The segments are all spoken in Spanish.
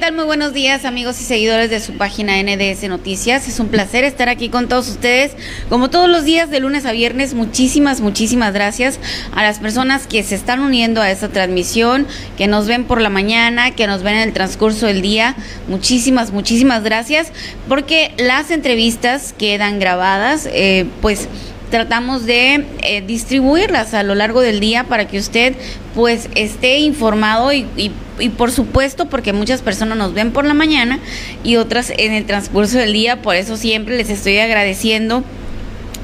Hola, ¿qué tal? Muy buenos días amigos y seguidores de su página NDS Noticias. Es un placer estar aquí con todos ustedes. Como todos los días de lunes a viernes, muchísimas, muchísimas gracias a las personas que se están uniendo a esta transmisión, que nos ven por la mañana, que nos ven en el transcurso del día. Muchísimas, muchísimas gracias porque las entrevistas quedan grabadas, eh, pues tratamos de eh, distribuirlas a lo largo del día para que usted pues esté informado y, y, por supuesto porque muchas personas nos ven por la mañana y otras en el transcurso del día, por eso siempre les estoy agradeciendo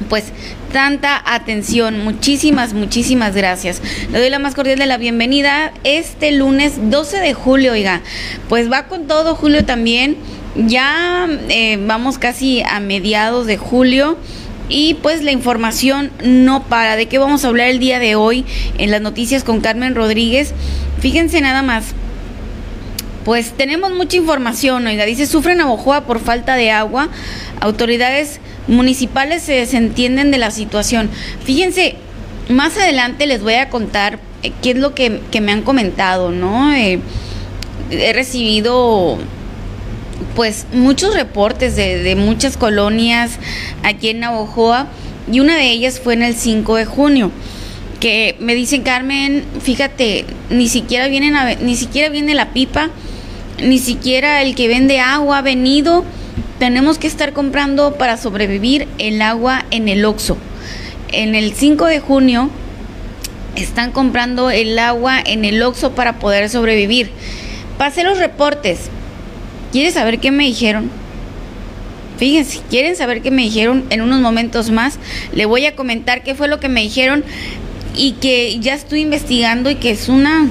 pues tanta atención. Muchísimas, muchísimas gracias. Le doy la más cordial de la bienvenida este lunes 12 de julio, oiga. Pues va con todo julio también. Ya eh, vamos casi a mediados de julio. Y pues la información no para. ¿De qué vamos a hablar el día de hoy en las noticias con Carmen Rodríguez? Fíjense nada más. Pues tenemos mucha información, oiga, dice, sufren Abojoa por falta de agua. Autoridades municipales se desentienden de la situación. Fíjense, más adelante les voy a contar eh, qué es lo que, me han comentado, ¿no? Eh, he recibido pues muchos reportes de, muchas colonias aquí en Navojoa y una de ellas fue en el 5 de junio que me dicen Carmen, fíjate, ni siquiera vienen ni siquiera viene la pipa, ni siquiera el que vende agua ha venido. Tenemos que estar comprando para sobrevivir el agua en el Oxo. En el 5 de junio están comprando el agua en el Oxo para poder sobrevivir. Pasé los reportes, ¿Quieres saber qué me dijeron? Fíjense, quieren saber qué me dijeron en unos momentos más. Le voy a comentar qué fue lo que me dijeron y que ya estoy investigando y que es una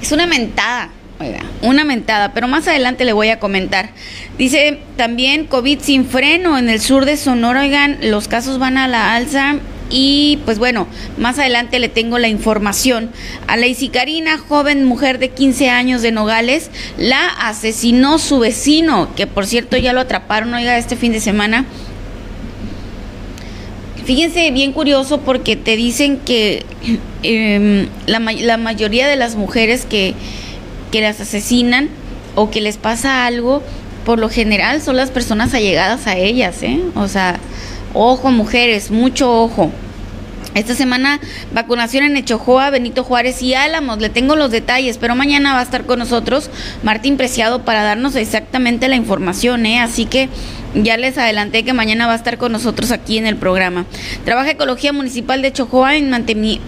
es una mentada, oiga, una mentada, pero más adelante le voy a comentar. Dice también COVID sin freno en el sur de Sonora, oigan, los casos van a la alza y pues bueno, más adelante le tengo la información. A la Karina, joven mujer de 15 años de Nogales, la asesinó su vecino, que por cierto ya lo atraparon, oiga, este fin de semana. Fíjense, bien curioso porque te dicen que em, la, la, mayoría de las mujeres que, que las asesinan o que les pasa algo, por lo general son las personas allegadas a ellas, ¿eh? O sea, Ojo, mujeres, mucho ojo. Esta semana vacunación en Echojoa, Benito Juárez y Álamos. Le tengo los detalles, pero mañana va a estar con nosotros Martín Preciado para darnos exactamente la información, ¿eh? Así que ya les adelanté que mañana va a estar con nosotros aquí en el programa. Trabaja Ecología Municipal de Echojoa en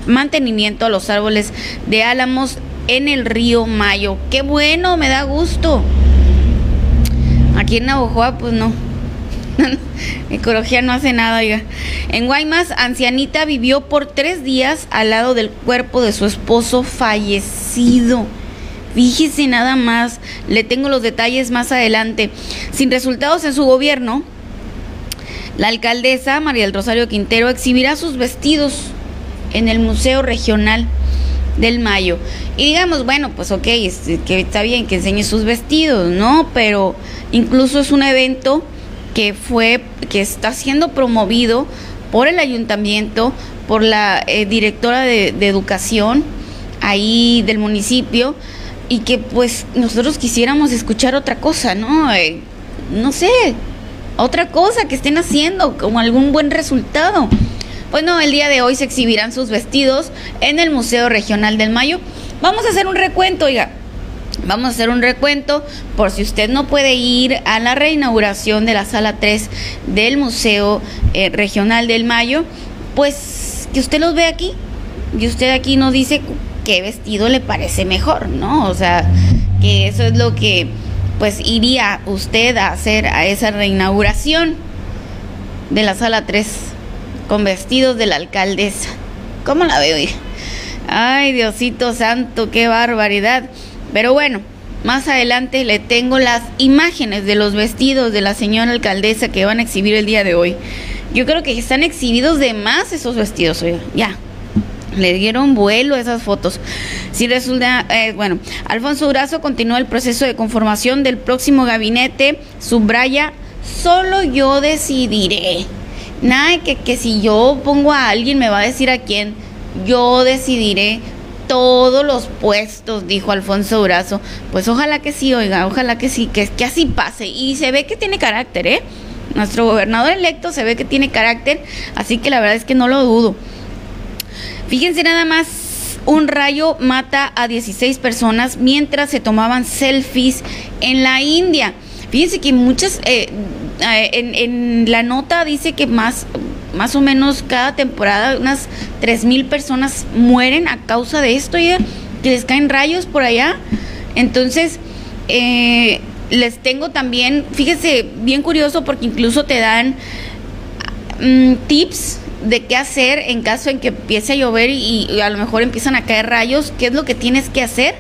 mantenimiento a los árboles de Álamos en el río Mayo. Qué bueno, me da gusto. Aquí en Navojoa, pues no Ecología no hace nada, oiga. En Guaymas, ancianita vivió por tres días al lado del cuerpo de su esposo fallecido. Fíjese nada más, le tengo los detalles más adelante. Sin resultados en su gobierno, la alcaldesa María del Rosario Quintero exhibirá sus vestidos en el Museo Regional del Mayo. Y digamos, bueno, pues ok, que está bien que enseñe sus vestidos, ¿no? Pero incluso es un evento que fue, que está siendo promovido por el ayuntamiento, por la eh, directora de, educación ahí del municipio y que pues nosotros quisiéramos escuchar otra cosa, ¿no? Eh, no sé, otra cosa que estén haciendo, como algún buen resultado. Bueno, el día de hoy se exhibirán sus vestidos en el Museo Regional del Mayo. Vamos a hacer un recuento, oiga. Vamos a hacer un recuento por si usted no puede ir a la reinauguración de la sala 3 del Museo eh, Regional del Mayo, pues que usted los ve aquí y usted aquí nos dice qué vestido le parece mejor, ¿no? O sea, que eso es lo que pues iría usted a hacer a esa reinauguración de la sala 3 con vestidos de la alcaldesa. ¿Cómo la veo? Ay, Diosito santo, qué barbaridad. Pero bueno, más adelante le tengo las imágenes de los vestidos de la señora alcaldesa que van a exhibir el día de hoy. Yo creo que están exhibidos de más esos vestidos, oiga, ya. Le dieron vuelo a esas fotos. Si resulta, eh, bueno, Alfonso Durazo continúa el proceso de conformación del próximo gabinete. Subraya, solo yo decidiré. Nada que, que si yo pongo a alguien me va a decir a quién. Yo decidiré todos los puestos, dijo Alfonso Durazo. Pues ojalá que sí, oiga, ojalá que sí, que, que así pase. Y se ve que tiene carácter, ¿eh? Nuestro gobernador electo se ve que tiene carácter, así que la verdad es que no lo dudo. Fíjense nada más, un rayo mata a 16 personas mientras se tomaban selfies en la India. Fíjense que muchas, eh, eh, en, la nota dice que más, más o menos cada temporada unas 3.000 personas mueren a causa de esto, ya, que les caen rayos por allá. Entonces, eh, les tengo también, fíjese, bien curioso porque incluso te dan mm, tips de qué hacer en caso en que empiece a llover y, a lo mejor empiezan a caer rayos, qué es lo que tienes que hacer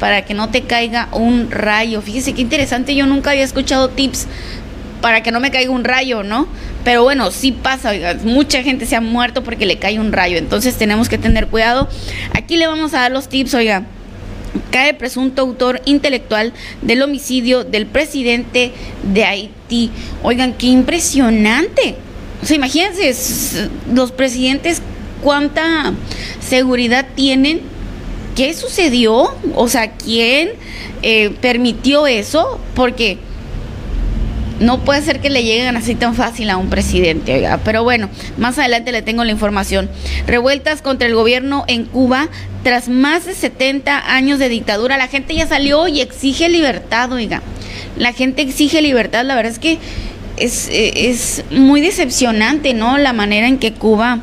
para que no te caiga un rayo. Fíjese qué interesante, yo nunca había escuchado tips para que no me caiga un rayo, ¿no? Pero bueno, sí pasa, oiga, mucha gente se ha muerto porque le cae un rayo, entonces tenemos que tener cuidado. Aquí le vamos a dar los tips, oiga cae presunto autor intelectual del homicidio del presidente de Haití. Oigan, qué impresionante. O sea, imagínense, los presidentes cuánta seguridad tienen. ¿Qué sucedió? O sea, ¿quién eh, permitió eso? Porque no puede ser que le lleguen así tan fácil a un presidente, oiga. Pero bueno, más adelante le tengo la información. Revueltas contra el gobierno en Cuba tras más de 70 años de dictadura. La gente ya salió y exige libertad, oiga. La gente exige libertad. La verdad es que es, es muy decepcionante, ¿no? La manera en que Cuba,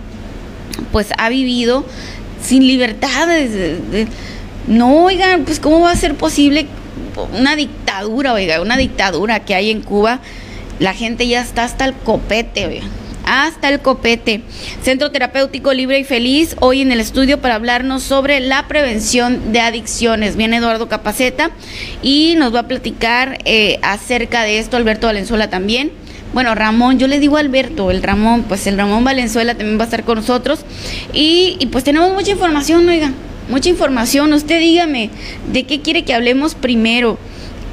pues, ha vivido sin libertad. No, oigan, pues, ¿cómo va a ser posible una dictadura, oiga, una dictadura que hay en Cuba, la gente ya está hasta el copete, oiga. Hasta el copete. Centro Terapéutico Libre y Feliz, hoy en el estudio para hablarnos sobre la prevención de adicciones. Viene Eduardo Capaceta y nos va a platicar eh, acerca de esto, Alberto Valenzuela también. Bueno, Ramón, yo le digo Alberto, el Ramón, pues el Ramón Valenzuela también va a estar con nosotros. Y, y pues tenemos mucha información, oiga, mucha información. Usted dígame, ¿de qué quiere que hablemos primero?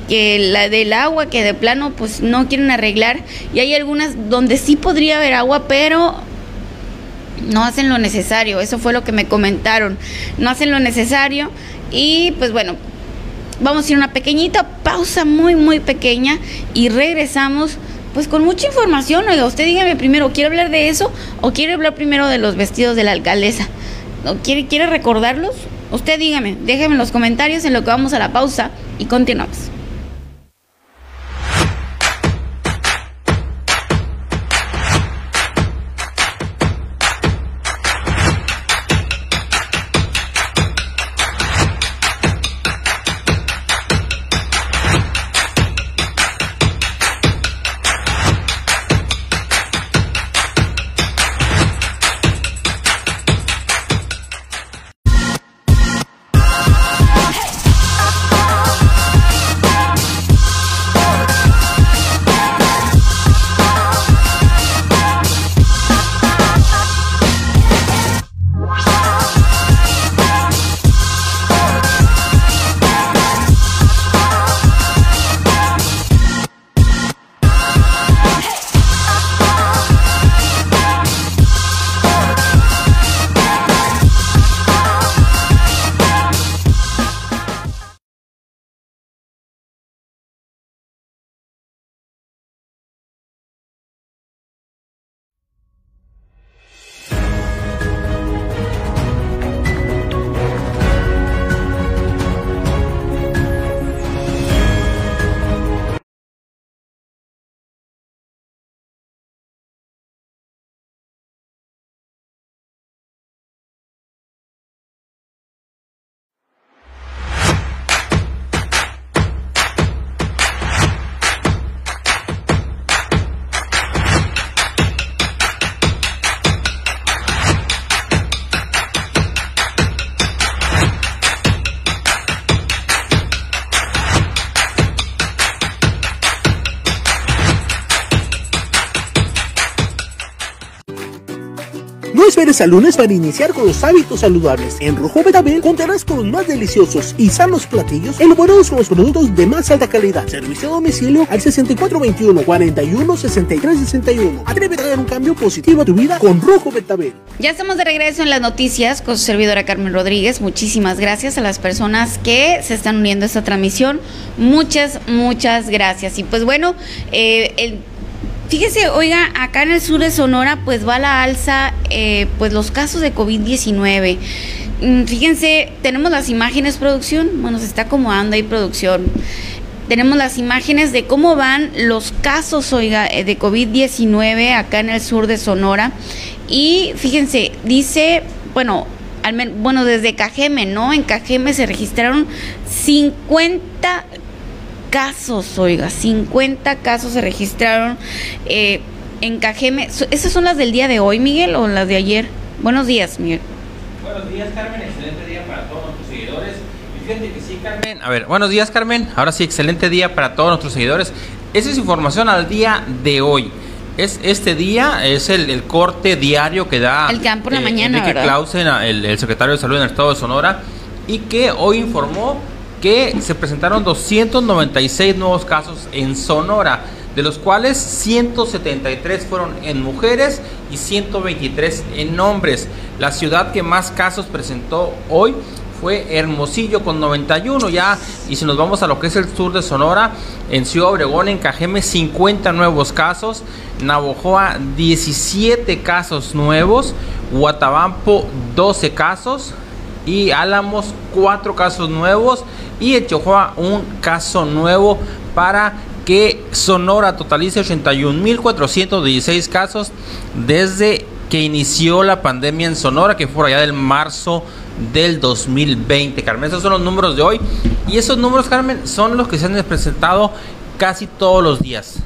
Que la del agua, que de plano pues no quieren arreglar. Y hay algunas donde sí podría haber agua, pero no hacen lo necesario. Eso fue lo que me comentaron. No hacen lo necesario. Y pues bueno, vamos a ir a una pequeñita pausa, muy, muy pequeña. Y regresamos pues con mucha información. Oiga, usted dígame primero, ¿quiere hablar de eso o quiere hablar primero de los vestidos de la alcaldesa? ¿Quiere, ¿Quiere recordarlos? Usted dígame, déjeme en los comentarios en lo que vamos a la pausa y continuamos. Al lunes para iniciar con los hábitos saludables. En Rojo Betabel contarás con los más deliciosos y sanos platillos elaborados con los productos de más alta calidad. Servicio a domicilio al 6421 41 63 61. Atrévete a dar un cambio positivo a tu vida con Rojo Betabel. Ya estamos de regreso en las noticias con su servidora Carmen Rodríguez. Muchísimas gracias a las personas que se están uniendo a esta transmisión. Muchas, muchas gracias. Y pues bueno, eh, el Fíjese, oiga, acá en el sur de Sonora pues va a la alza eh, pues los casos de COVID-19. Mm, fíjense, tenemos las imágenes producción, bueno, se está acomodando ahí producción. Tenemos las imágenes de cómo van los casos, oiga, eh, de COVID-19 acá en el sur de Sonora. Y fíjense, dice, bueno, al bueno, desde Cajeme, ¿no? En Cajeme se registraron 50 casos, oiga, 50 casos se registraron eh, en Cajeme. ¿Esas son las del día de hoy, Miguel, o las de ayer? Buenos días, Miguel. Buenos días, Carmen. Excelente día para todos nuestros seguidores. Y fíjate que sí, Carmen. A ver, buenos días, Carmen. Ahora sí, excelente día para todos nuestros seguidores. Esa es información al día de hoy. Es este día es el, corte diario que da el campo la eh, mañana, Enrique Clausen, el, el secretario de Salud en el Estado de Sonora, y que hoy informó que se presentaron 296 nuevos casos en Sonora, de los cuales 173 fueron en mujeres y 123 en hombres. La ciudad que más casos presentó hoy fue Hermosillo con 91 ya. Y si nos vamos a lo que es el sur de Sonora, en Ciudad Obregón, en Cajeme, 50 nuevos casos. Navojoa, 17 casos nuevos. Guatabampo, 12 casos. Y Álamos, 4 casos nuevos y el un caso nuevo para que Sonora totalice 81.416 casos desde que inició la pandemia en Sonora, que fue allá del marzo del 2020. Carmen, esos son los números de hoy. Y esos números, Carmen, son los que se han presentado casi todos los días.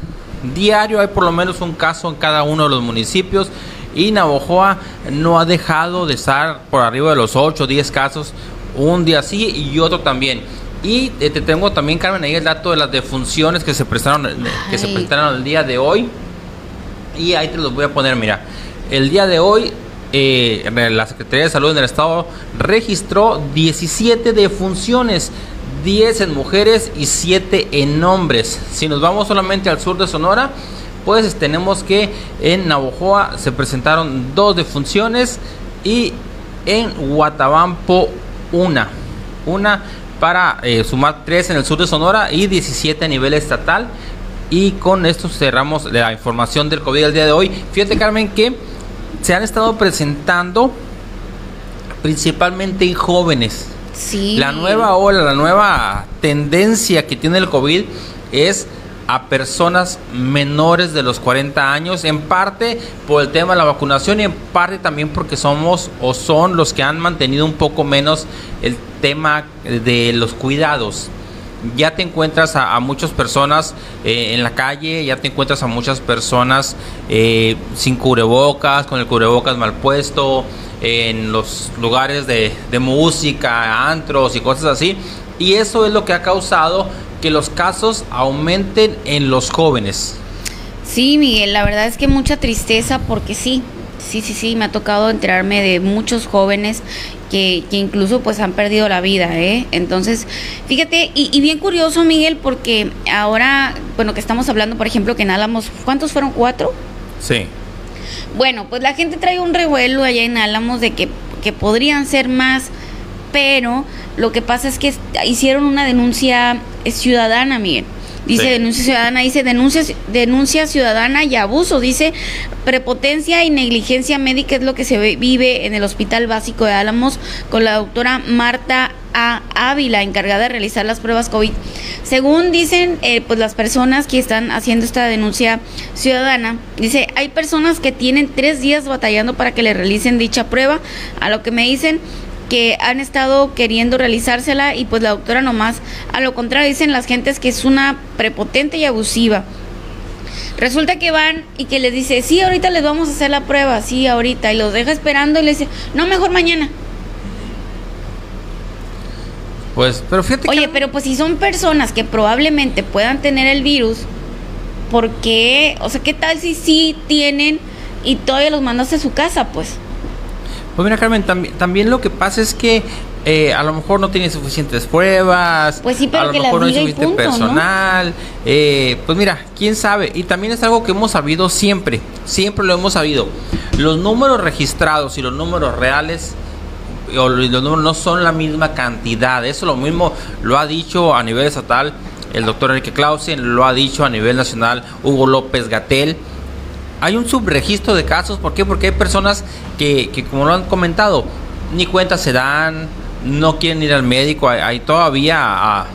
Diario hay por lo menos un caso en cada uno de los municipios. Y Navojoa no ha dejado de estar por arriba de los 8 o 10 casos un día sí y otro también. Y eh, te tengo también, Carmen, ahí el dato de las defunciones que se prestaron, eh, que se prestaron el día de hoy. Y ahí te los voy a poner, mira. El día de hoy, eh, la Secretaría de Salud en el Estado registró 17 defunciones, 10 en mujeres y 7 en hombres. Si nos vamos solamente al sur de Sonora, pues tenemos que en Navojoa se presentaron dos defunciones y en Guatabampo una. Una para eh, sumar 3 en el sur de Sonora y 17 a nivel estatal. Y con esto cerramos la información del COVID el día de hoy. Fíjate Carmen que se han estado presentando principalmente en jóvenes. Sí. La nueva ola, la nueva tendencia que tiene el COVID es a personas menores de los 40 años, en parte por el tema de la vacunación y en parte también porque somos o son los que han mantenido un poco menos el tema de los cuidados. Ya te encuentras a, muchas personas eh, en la calle, ya te encuentras a muchas personas eh, sin cubrebocas, con el cubrebocas mal puesto, en los lugares de música, antros y cosas así. Y eso es lo que ha causado que los casos aumenten en los jóvenes. Sí, Miguel, la verdad es que mucha tristeza porque sí, sí, sí, sí, me ha tocado enterarme de muchos jóvenes que, que incluso pues han perdido la vida, ¿eh? Entonces, fíjate, y, y, bien curioso, Miguel, porque ahora, bueno, que estamos hablando, por ejemplo, que en Álamos, ¿cuántos fueron? ¿Cuatro? Sí. Bueno, pues la gente trae un revuelo allá en Álamos de que, que podrían ser más, pero lo que pasa es que hicieron una denuncia ciudadana, Miguel. Dice denuncia ciudadana, dice denuncia, denuncia ciudadana y abuso. Dice prepotencia y negligencia médica es lo que se vive en el Hospital Básico de Álamos con la doctora Marta A. Ávila, encargada de realizar las pruebas COVID. Según dicen eh, pues las personas que están haciendo esta denuncia ciudadana, dice, hay personas que tienen tres días batallando para que le realicen dicha prueba. A lo que me dicen, que han estado queriendo realizársela y pues la doctora nomás, a lo contrario dicen las gentes que es una prepotente y abusiva. Resulta que van y que les dice, sí, ahorita les vamos a hacer la prueba, sí, ahorita, y los deja esperando y les dice, no, mejor mañana. Pues, pero fíjate Oye, pero pues si son personas que probablemente puedan tener el virus, ¿por qué? O sea, ¿qué tal si sí tienen y todavía los mandaste a su casa, pues? Pues mira, Carmen, también, también lo que pasa es que eh, a lo mejor no tiene suficientes pruebas, pues sí, pero a lo que mejor no hay suficiente punto, ¿no? personal, eh, pues mira, quién sabe, y también es algo que hemos sabido siempre, siempre lo hemos sabido, los números registrados y los números reales o los números no son la misma cantidad, eso lo mismo lo ha dicho a nivel estatal el doctor Enrique Clausen, lo ha dicho a nivel nacional Hugo López Gatel, hay un subregistro de casos, ¿por qué? Porque hay personas que, que como lo han comentado, ni cuenta se dan, no quieren ir al médico, hay, todavía, a,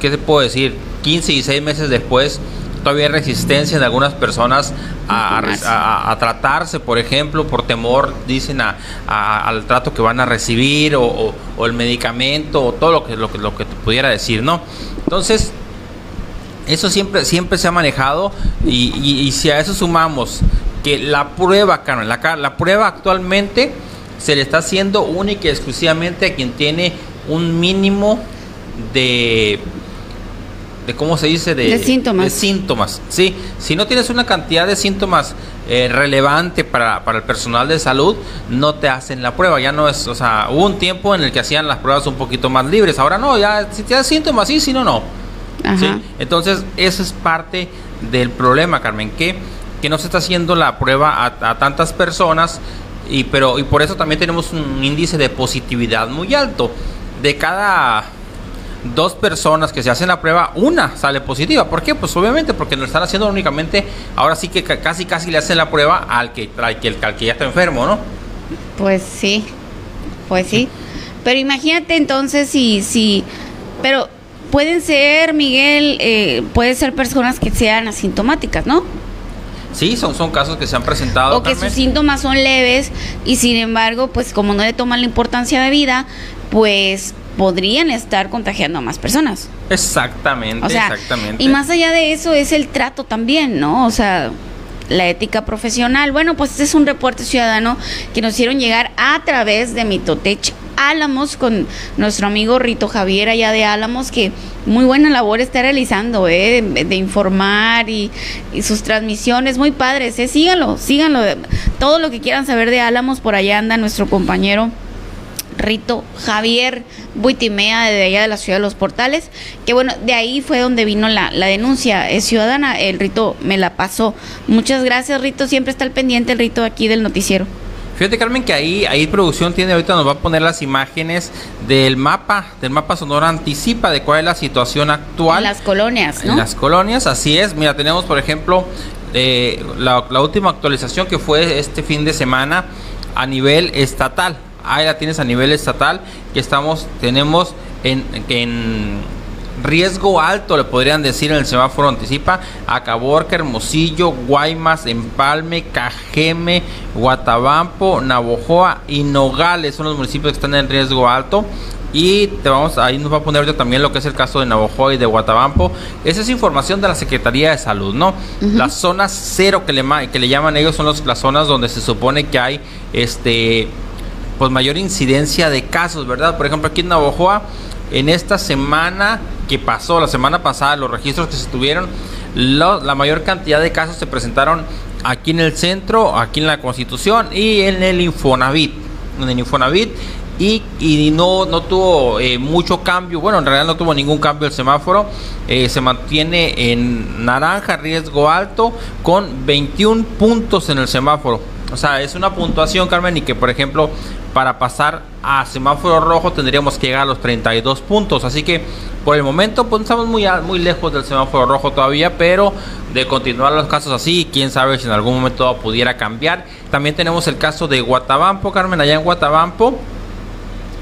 ¿qué te puedo decir? 15 y 6 meses después, todavía hay resistencia de algunas personas a, tratarse, por ejemplo, por temor, dicen, a, al trato que van a recibir o el medicamento o todo lo que, lo que, lo que te pudiera decir, ¿no? Entonces, eso siempre, siempre se ha manejado y, y- y si a eso sumamos que la prueba, Carmen, la, la prueba actualmente se le está haciendo única y exclusivamente a quien tiene un mínimo de de cómo se dice de, De síntomas. de síntomas sí si no tienes una cantidad de síntomas eh, relevante para, para el personal de salud no te hacen la prueba ya no es o sea hubo un tiempo en el que hacían las pruebas un poquito más libres ahora no ya si tienes síntomas sí si no no. ¿Sí? Entonces, eso es parte del problema, Carmen, que, que no se está haciendo la prueba a, a tantas personas y, pero, y por eso también tenemos un índice de positividad muy alto. De cada dos personas que se hacen la prueba, una sale positiva. ¿Por qué? Pues obviamente porque lo están haciendo únicamente, ahora sí que ca- casi casi le hacen la prueba al que, al que, al que ya está enfermo, ¿no? Pues sí, pues sí. Pero imagínate entonces si, si, pero pueden ser, Miguel, eh, pueden ser personas que sean asintomáticas, ¿no? Sí, son, son casos que se han presentado. O que Carmen. sus síntomas son leves y sin embargo, pues como no le toman la importancia de vida, pues podrían estar contagiando a más personas. Exactamente, O sea, exactamente. y más allá de eso es el trato también, ¿no? O sea, la ética profesional. Bueno, pues este es un reporte ciudadano que nos hicieron llegar a través de Mitotech Álamos con nuestro amigo Rito Javier allá de Álamos, que muy buena labor está realizando, ¿eh? De, informar y, y sus transmisiones muy padres, ¿eh? Síganlo, síganlo. Todo lo que quieran saber de Álamos, por allá anda nuestro compañero Rito Javier Buitimea de allá de la ciudad de los portales, que bueno, de ahí fue donde vino la, la denuncia eh, ciudadana, el Rito me la pasó. Muchas gracias Rito, siempre está al pendiente el Rito aquí del noticiero. Fíjate Carmen que ahí, ahí producción tiene ahorita nos va a poner las imágenes del mapa, del mapa Sonora anticipa de cuál es la situación actual En las colonias, ¿no? en las colonias, así es. Mira, tenemos por ejemplo eh, la, la última actualización que fue este fin de semana a nivel estatal. Ahí la tienes a nivel estatal que estamos, tenemos en, en riesgo alto, le podrían decir en el semáforo anticipa, Acaborca, Hermosillo, Guaymas, Empalme, Cajeme, Guatabampo, Navojoa y Nogales son los municipios que están en riesgo alto. Y te vamos, ahí nos va a poner también lo que es el caso de Navojoa y de Guatabampo. Esa es información de la Secretaría de Salud, ¿no? Las zonas cero que le, que le llaman ellos son los- las zonas donde se supone que hay este pues mayor incidencia de casos, ¿verdad? Por ejemplo, aquí en Navojoa, en esta semana que pasó, la semana pasada, los registros que se tuvieron, la mayor cantidad de casos se presentaron aquí en el centro, aquí en la Constitución y en el Infonavit. En el Infonavit y, y no, no tuvo eh, mucho cambio, bueno, en realidad no tuvo ningún cambio el semáforo, eh, se mantiene en naranja, riesgo alto, con 21 puntos en el semáforo. O sea, es una puntuación, Carmen, y que, por ejemplo, para pasar a semáforo rojo tendríamos que llegar a los 32 puntos. Así que, por el momento, pues estamos muy, muy lejos del semáforo rojo todavía, pero de continuar los casos así, quién sabe si en algún momento pudiera cambiar. También tenemos el caso de Guatabampo, Carmen, allá en Guatabampo.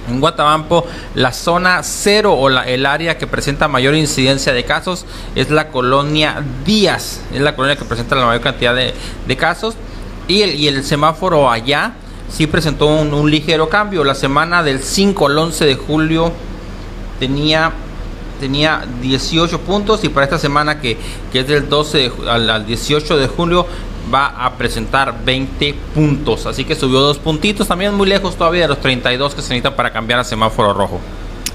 En Guatabampo, la zona cero o la- el área que presenta mayor incidencia de casos es la colonia Díaz. Es la colonia que presenta la mayor cantidad de, de casos. Y el, y el semáforo allá sí presentó un, ligero cambio. La semana del 5 al 11 de julio tenía, tenía 18 puntos y para esta semana que, que es del 12 de al, al 18 de julio va a presentar 20 puntos. Así que subió dos puntitos, también muy lejos todavía de los 32 que se necesitan para cambiar a semáforo rojo.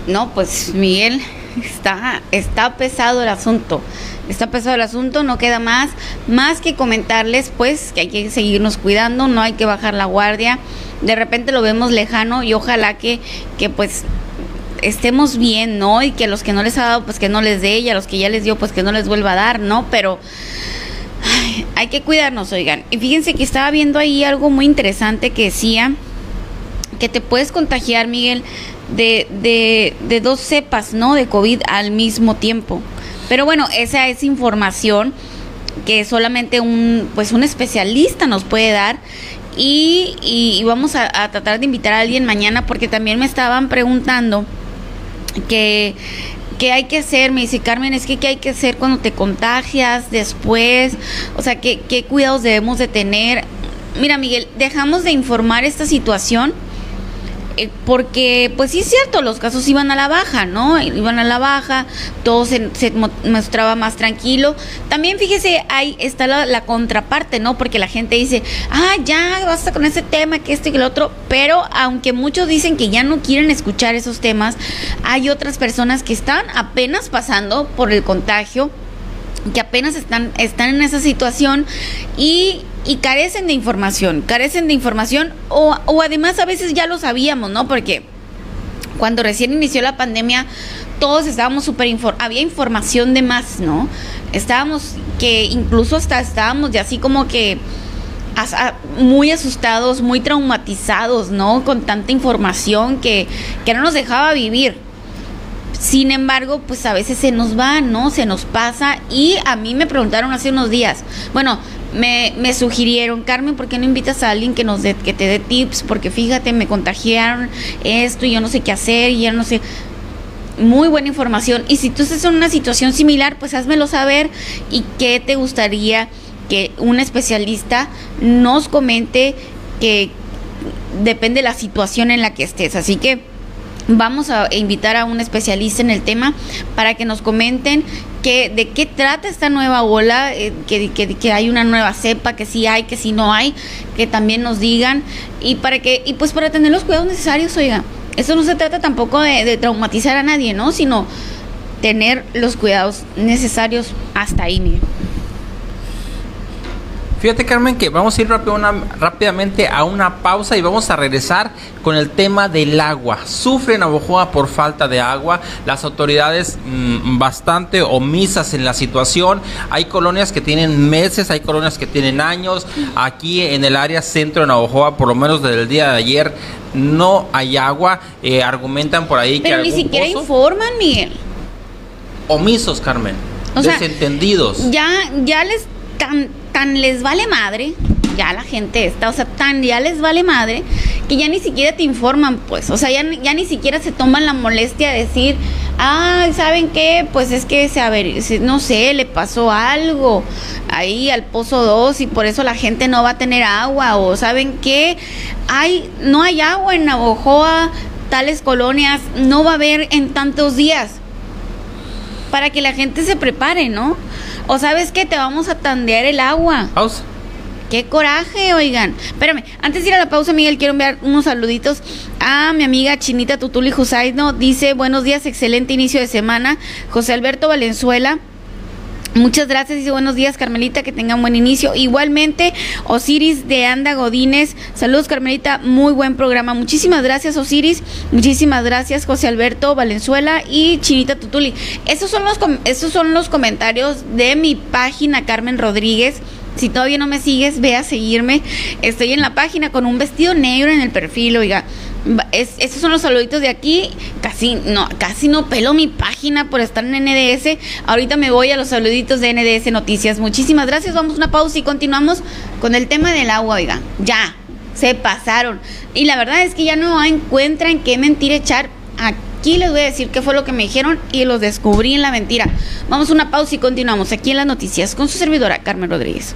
No, pues Miguel, está, está pesado el asunto. Está pesado el asunto, no queda más, más que comentarles pues que hay que seguirnos cuidando, no hay que bajar la guardia. De repente lo vemos lejano y ojalá que, que pues estemos bien, ¿no? Y que a los que no les ha dado, pues que no les dé, y a los que ya les dio, pues que no les vuelva a dar, ¿no? Pero hay que cuidarnos, oigan. Y fíjense que estaba viendo ahí algo muy interesante que decía que te puedes contagiar, Miguel, de, de, de dos cepas, ¿no? De COVID al mismo tiempo. Pero bueno, esa es información que solamente un, pues un especialista nos puede dar. Y, y, vamos a, a, tratar de invitar a alguien mañana porque también me estaban preguntando que, que hay que hacer, me dice Carmen, es que qué hay que hacer cuando te contagias después, o sea, qué, qué cuidados debemos de tener. Mira, Miguel, dejamos de informar esta situación eh, porque pues sí es cierto, los casos iban a la baja, ¿no? Iban a la baja, todo se, mostraba más tranquilo. También fíjese, ahí está la, contraparte, ¿no? Porque la gente dice, ah, ya basta con ese tema, que esto y que lo otro, pero aunque muchos dicen que ya no quieren escuchar esos temas, hay otras personas que están apenas pasando por el contagio que apenas están, están en esa situación y, y carecen de información, carecen de información o, o además a veces ya lo sabíamos, ¿no? Porque cuando recién inició la pandemia, todos estábamos súper había información de más, ¿no? Estábamos que incluso hasta estábamos ya así como que muy asustados, muy traumatizados, ¿no? Con tanta información que, que no nos dejaba vivir. Sin embargo, pues a veces se nos va, ¿no? Se nos pasa. Y a mí me preguntaron hace unos días, bueno, me, me sugirieron, Carmen, ¿por qué no invitas a alguien que nos que te dé tips? Porque fíjate, me contagiaron esto y yo no sé qué hacer y ya no sé. Muy buena información. Y si tú estás en una situación similar, pues házmelo saber y qué te gustaría que un especialista nos comente que depende de la situación en la que estés. Así que Vamos a invitar a un especialista en el tema para que nos comenten que, de qué trata esta nueva ola, eh, que, que, hay una nueva cepa, que sí hay, que sí no hay, que también nos digan y para que y pues para tener los cuidados necesarios, oiga, esto no se trata tampoco de, traumatizar a nadie, ¿no? Sino tener los cuidados necesarios hasta ahí, mire. Fíjate Carmen que vamos a ir rápidamente a una pausa y vamos a regresar con el tema del agua. Sufre Navojoa por falta de agua, las autoridades mm, bastante omisas en la situación. Hay colonias que tienen meses, hay colonias que tienen años. Aquí en el área centro de Navojoa, por lo menos desde el día de ayer, no hay agua. Eh, argumentan por ahí que... Pero ni siquiera informan, Miguel. Omisos, Carmen. desentendidos. ya, ya les tan tan les vale madre, ya la gente está, o sea, tan ya les vale madre, que ya ni siquiera te informan, pues, o sea, ya, ya ni siquiera se toman la molestia de decir, ah, ¿saben qué? Pues es que, se, a ver, no sé, le pasó algo ahí al pozo 2 y por eso la gente no va a tener agua, o ¿saben qué? Hay, no hay agua en Navojoa, tales colonias, no va a haber en tantos días, para que la gente se prepare, ¿no? O sabes que te vamos a tandear el agua. Pausa. Qué coraje, oigan. Espérame, antes de ir a la pausa, Miguel, quiero enviar unos saluditos a mi amiga Chinita Tutuli Jusaino. Dice, buenos días, excelente inicio de semana. José Alberto Valenzuela. Muchas gracias y buenos días, Carmelita, que tengan buen inicio. Igualmente, Osiris de Anda Godínez. Saludos, Carmelita, muy buen programa. Muchísimas gracias, Osiris. Muchísimas gracias, José Alberto Valenzuela y Chinita Tutuli. Esos son los, esos son los comentarios de mi página, Carmen Rodríguez. Si todavía no me sigues, ve a seguirme. Estoy en la página con un vestido negro en el perfil, oiga. Es, estos son los saluditos de aquí. Casi no, casi no pelo mi página por estar en NDS. Ahorita me voy a los saluditos de NDS Noticias. Muchísimas gracias. Vamos a una pausa y continuamos con el tema del agua, oiga. Ya, se pasaron. Y la verdad es que ya no encuentran qué mentira echar. Aquí les voy a decir qué fue lo que me dijeron y los descubrí en la mentira. Vamos a una pausa y continuamos aquí en las noticias con su servidora Carmen Rodríguez.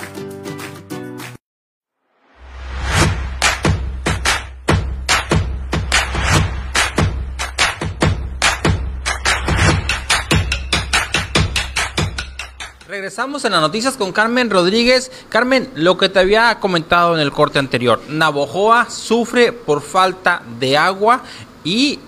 Regresamos en las noticias con Carmen Rodríguez. Carmen, lo que te había comentado en el corte anterior, Navojoa sufre por falta de agua y,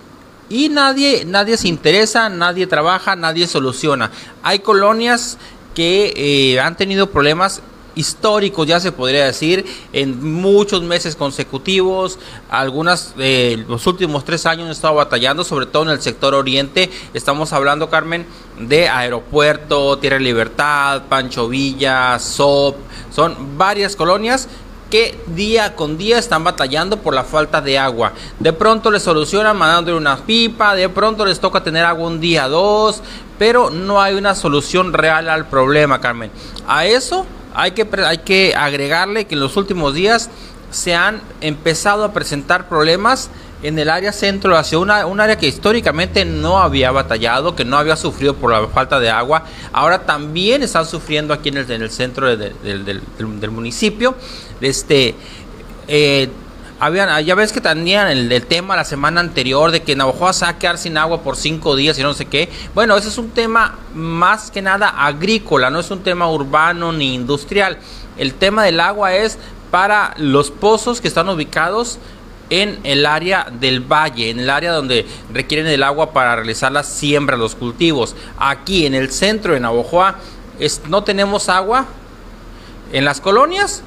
y nadie, nadie se interesa, nadie trabaja, nadie soluciona. Hay colonias que eh, han tenido problemas históricos, ya se podría decir, en muchos meses consecutivos. Algunas, eh, los últimos tres años han estado batallando, sobre todo en el sector oriente. Estamos hablando, Carmen, de Aeropuerto, Tierra Libertad, Pancho Villa, SOP. Son varias colonias que día con día están batallando por la falta de agua. De pronto les solucionan mandándole una pipa, de pronto les toca tener agua un día, dos, pero no hay una solución real al problema, Carmen. A eso hay que, hay que agregarle que en los últimos días se han empezado a presentar problemas en el área centro, hacia una, un área que históricamente no había batallado, que no había sufrido por la falta de agua, ahora también están sufriendo aquí en el, en el centro de, de, del, del, del, municipio. Este, eh, habían, ya ves que tenían el, el, tema la semana anterior de que Navajo se va a quedar sin agua por cinco días y no sé qué. Bueno, ese es un tema más que nada agrícola, no es un tema urbano ni industrial. El tema del agua es para los pozos que están ubicados en el área del valle, en el área donde requieren el agua para realizar la siembra, los cultivos. Aquí en el centro de Navojoa es, no tenemos agua en las colonias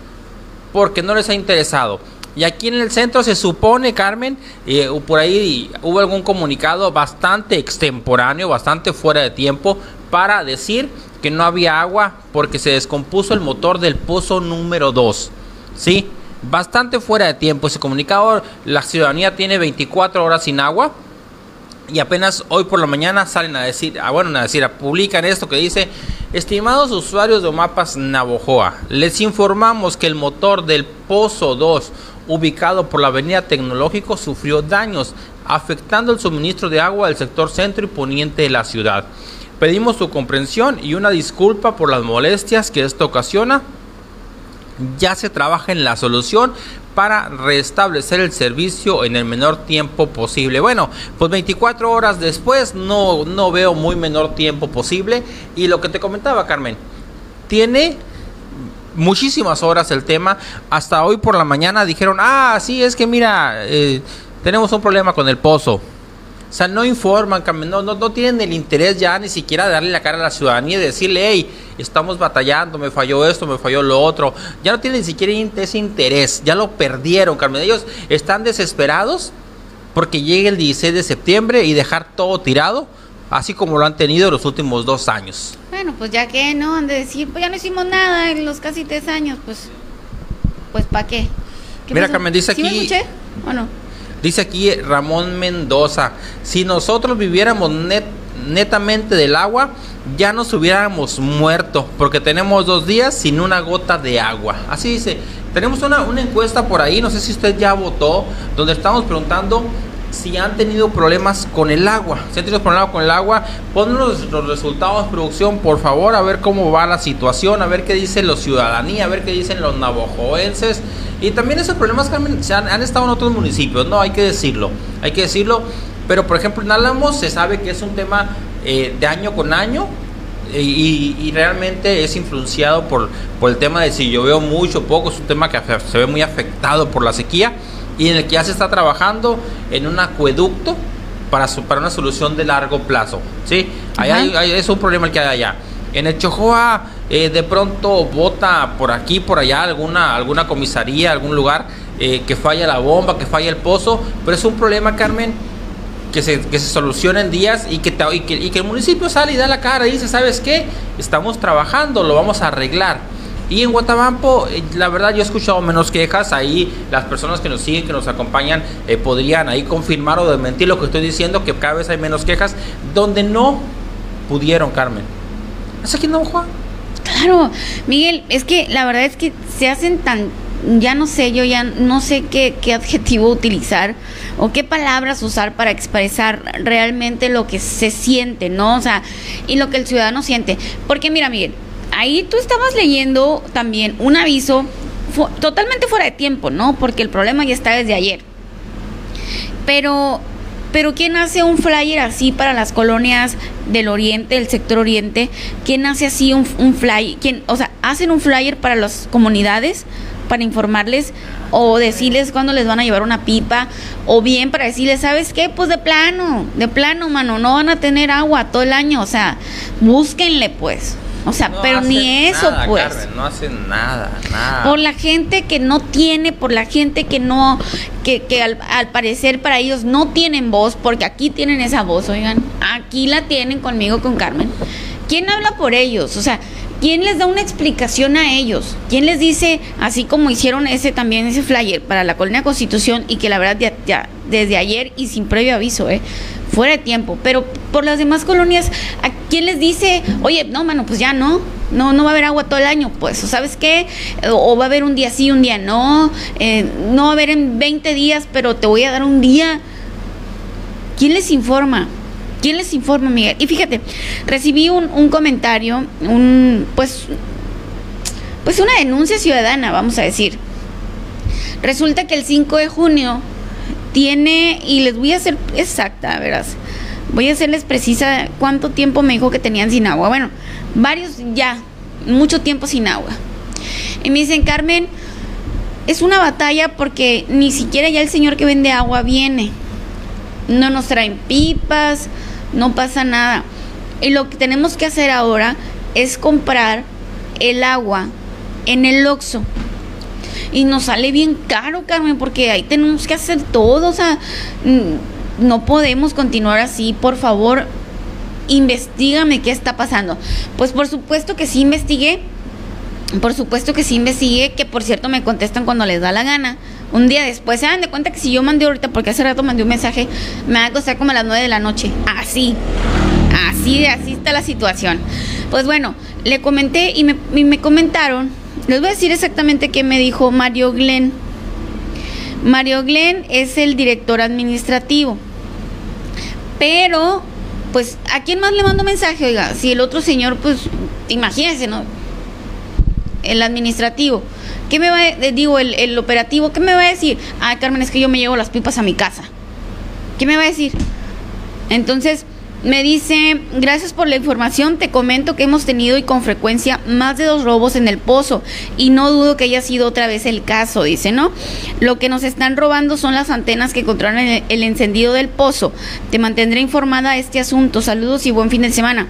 porque no les ha interesado. Y aquí en el centro se supone, Carmen, eh, por ahí hubo algún comunicado bastante extemporáneo, bastante fuera de tiempo, para decir que no había agua porque se descompuso el motor del pozo número 2. ¿Sí? Bastante fuera de tiempo ese comunicado. La ciudadanía tiene 24 horas sin agua. Y apenas hoy por la mañana salen a decir, a, bueno, a decir, a publican esto que dice, estimados usuarios de Mapas Navojoa, les informamos que el motor del Pozo 2 ubicado por la avenida Tecnológico, sufrió daños, afectando el suministro de agua del sector centro y poniente de la ciudad. Pedimos su comprensión y una disculpa por las molestias que esto ocasiona. Ya se trabaja en la solución para restablecer el servicio en el menor tiempo posible. Bueno, pues 24 horas después no, no veo muy menor tiempo posible. Y lo que te comentaba, Carmen, tiene muchísimas horas el tema. Hasta hoy por la mañana dijeron, ah, sí, es que mira, eh, tenemos un problema con el pozo. O sea, no informan, no, no, no, tienen el interés ya ni siquiera de darle la cara a la ciudadanía y decirle, hey, estamos batallando, me falló esto, me falló lo otro. Ya no tienen ni siquiera ese interés, ya lo perdieron, Carmen. Ellos están desesperados porque llegue el 16 de septiembre y dejar todo tirado así como lo han tenido los últimos dos años. Bueno, pues ya que no, han de decir, pues ya no hicimos nada en los casi tres años, pues, pues ¿para qué? ¿Qué Mira, pasó? Carmen, dice aquí, ¿Sí ¿o no? Dice aquí Ramón Mendoza, si nosotros viviéramos netamente del agua, ya nos hubiéramos muerto, porque tenemos dos días sin una gota de agua. Así dice, tenemos una, una encuesta por ahí, no sé si usted ya votó, donde estamos preguntando si han tenido problemas con el agua. Si han tenido problemas con el agua, ponnos los, resultados de producción, por favor, a ver cómo va la situación, a ver qué dice la ciudadanía, a ver qué dicen los navajoenses. Y también esos problemas que han, estado en otros municipios, no, hay que decirlo, hay que decirlo. Pero por ejemplo en Álamos se sabe que es un tema eh, de año con año, y, realmente es influenciado por, por, el tema de si llovió mucho o poco, es un tema que se ve muy afectado por la sequía y en el que ya se está trabajando en un acueducto para, para una solución de largo plazo. ¿sí? Ahí es un problema el que hay allá. En el Chojoa eh, de pronto bota por aquí, por allá, alguna, alguna comisaría, algún lugar eh, que falla la bomba, que falla el pozo, pero es un problema, Carmen, que se, que se soluciona en días y que, y que, y que el municipio sale y da la cara y dice, ¿sabes qué? Estamos trabajando, lo vamos a arreglar. Y en Guatabampo, eh, la verdad yo he escuchado menos quejas, ahí las personas que nos siguen, que nos acompañan, eh, podrían ahí confirmar o desmentir lo que estoy diciendo, que cada vez hay menos quejas, donde no pudieron, Carmen. ¿Es aquí no, Juan? Claro, Miguel, es que la verdad es que se hacen tan, ya no sé, yo ya no sé qué, qué adjetivo utilizar o qué palabras usar para expresar realmente lo que se siente, ¿no? O sea, y lo que el ciudadano siente. Porque mira, Miguel, ahí tú estabas leyendo también un aviso totalmente fuera de tiempo, ¿no? Porque el problema ya está desde ayer. Pero, pero ¿quién hace un flyer así para las colonias del oriente, del sector oriente? ¿Quién hace así un, un flyer? ¿Quién, o sea, hacen un flyer para las comunidades para informarles o decirles cuándo les van a llevar una pipa o bien para decirles, ¿sabes qué? Pues de plano, de plano, mano, no van a tener agua todo el año, o sea, búsquenle pues. O sea, pero ni eso, pues. no hacen nada, nada. Por la gente que no tiene, por la gente que no, que, que al, al, parecer para ellos no tienen voz, porque aquí tienen esa voz, oigan, aquí la tienen conmigo, con Carmen. ¿Quién habla por ellos? O sea, ¿quién les da una explicación a ellos? ¿Quién les dice, así como hicieron ese también, ese flyer para la Colonia Constitución y que la verdad ya, ya desde ayer y sin previo aviso, eh? Fuera de tiempo, pero por las demás colonias, ¿a quién les dice, oye, no, mano, pues ya no, no, no va a haber agua todo el año, pues, ¿sabes qué? O, va a haber un día sí, un día no, eh, no va a haber en 20 días, pero te voy a dar un día. ¿Quién les informa? ¿Quién les informa, Miguel? Y fíjate, recibí un, un comentario, un, pues, pues una denuncia ciudadana, vamos a decir. Resulta que el 5 de junio tiene, y les voy a hacer exacta, verás. Voy a hacerles precisa cuánto tiempo me dijo que tenían sin agua. Bueno, varios ya, mucho tiempo sin agua. Y me dicen, Carmen, es una batalla porque ni siquiera ya el señor que vende agua viene. No nos traen pipas, no pasa nada. Y lo que tenemos que hacer ahora es comprar el agua en el Oxxo y nos sale bien caro, Carmen, porque ahí tenemos que hacer todo, o sea, no podemos continuar así, por favor, investigame qué está pasando. Pues por supuesto que sí investigué, por supuesto que sí investigué, que por cierto me contestan cuando les da la gana. Un día después se dan de cuenta que si yo mandé ahorita, porque hace rato mandé un mensaje, me va a costar como a las 9 de la noche. Así, así, así está la situación. Pues bueno, le comenté y me, y me comentaron les voy a decir exactamente qué me dijo Mario Glenn. Mario Glenn es el director administrativo. Pero, pues, ¿a quién más le mando mensaje? Oiga, si el otro señor, pues, imagínense, ¿no? El administrativo. ¿Qué me va a, digo, el, el operativo, ¿qué me va a decir? Ah, Carmen, es que yo me llevo las pipas a mi casa. ¿Qué me va a decir? Entonces, me dice, gracias por la información, te comento que hemos tenido y con frecuencia más de dos robos en el pozo y no dudo que haya sido otra vez el caso, dice, ¿no? Lo que nos están robando son las antenas que controlan el, el encendido del pozo. Te mantendré informada de este asunto. Saludos y buen fin de semana.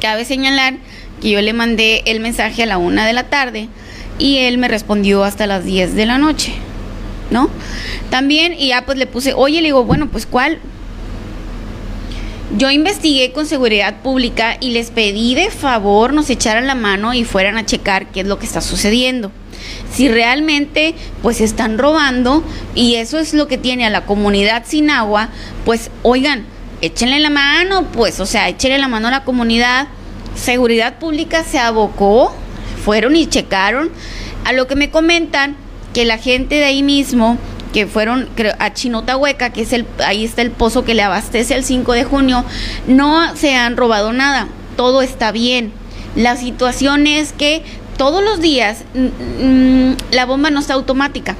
Cabe señalar que yo le mandé el mensaje a la una de la tarde y él me respondió hasta las 10 de la noche, ¿no? También, y ya pues le puse, oye, le digo, bueno, pues ¿cuál? Yo investigué con seguridad pública y les pedí de favor nos echaran la mano y fueran a checar qué es lo que está sucediendo. Si realmente pues están robando y eso es lo que tiene a la comunidad sin agua, pues oigan, échenle la mano, pues, o sea, échenle la mano a la comunidad. Seguridad pública se abocó, fueron y checaron. A lo que me comentan que la gente de ahí mismo que fueron a Chinotahueca, que es el, ahí está el pozo que le abastece el 5 de junio, no se han robado nada, todo está bien. La situación es que todos los días mm, mm, la bomba no está automática.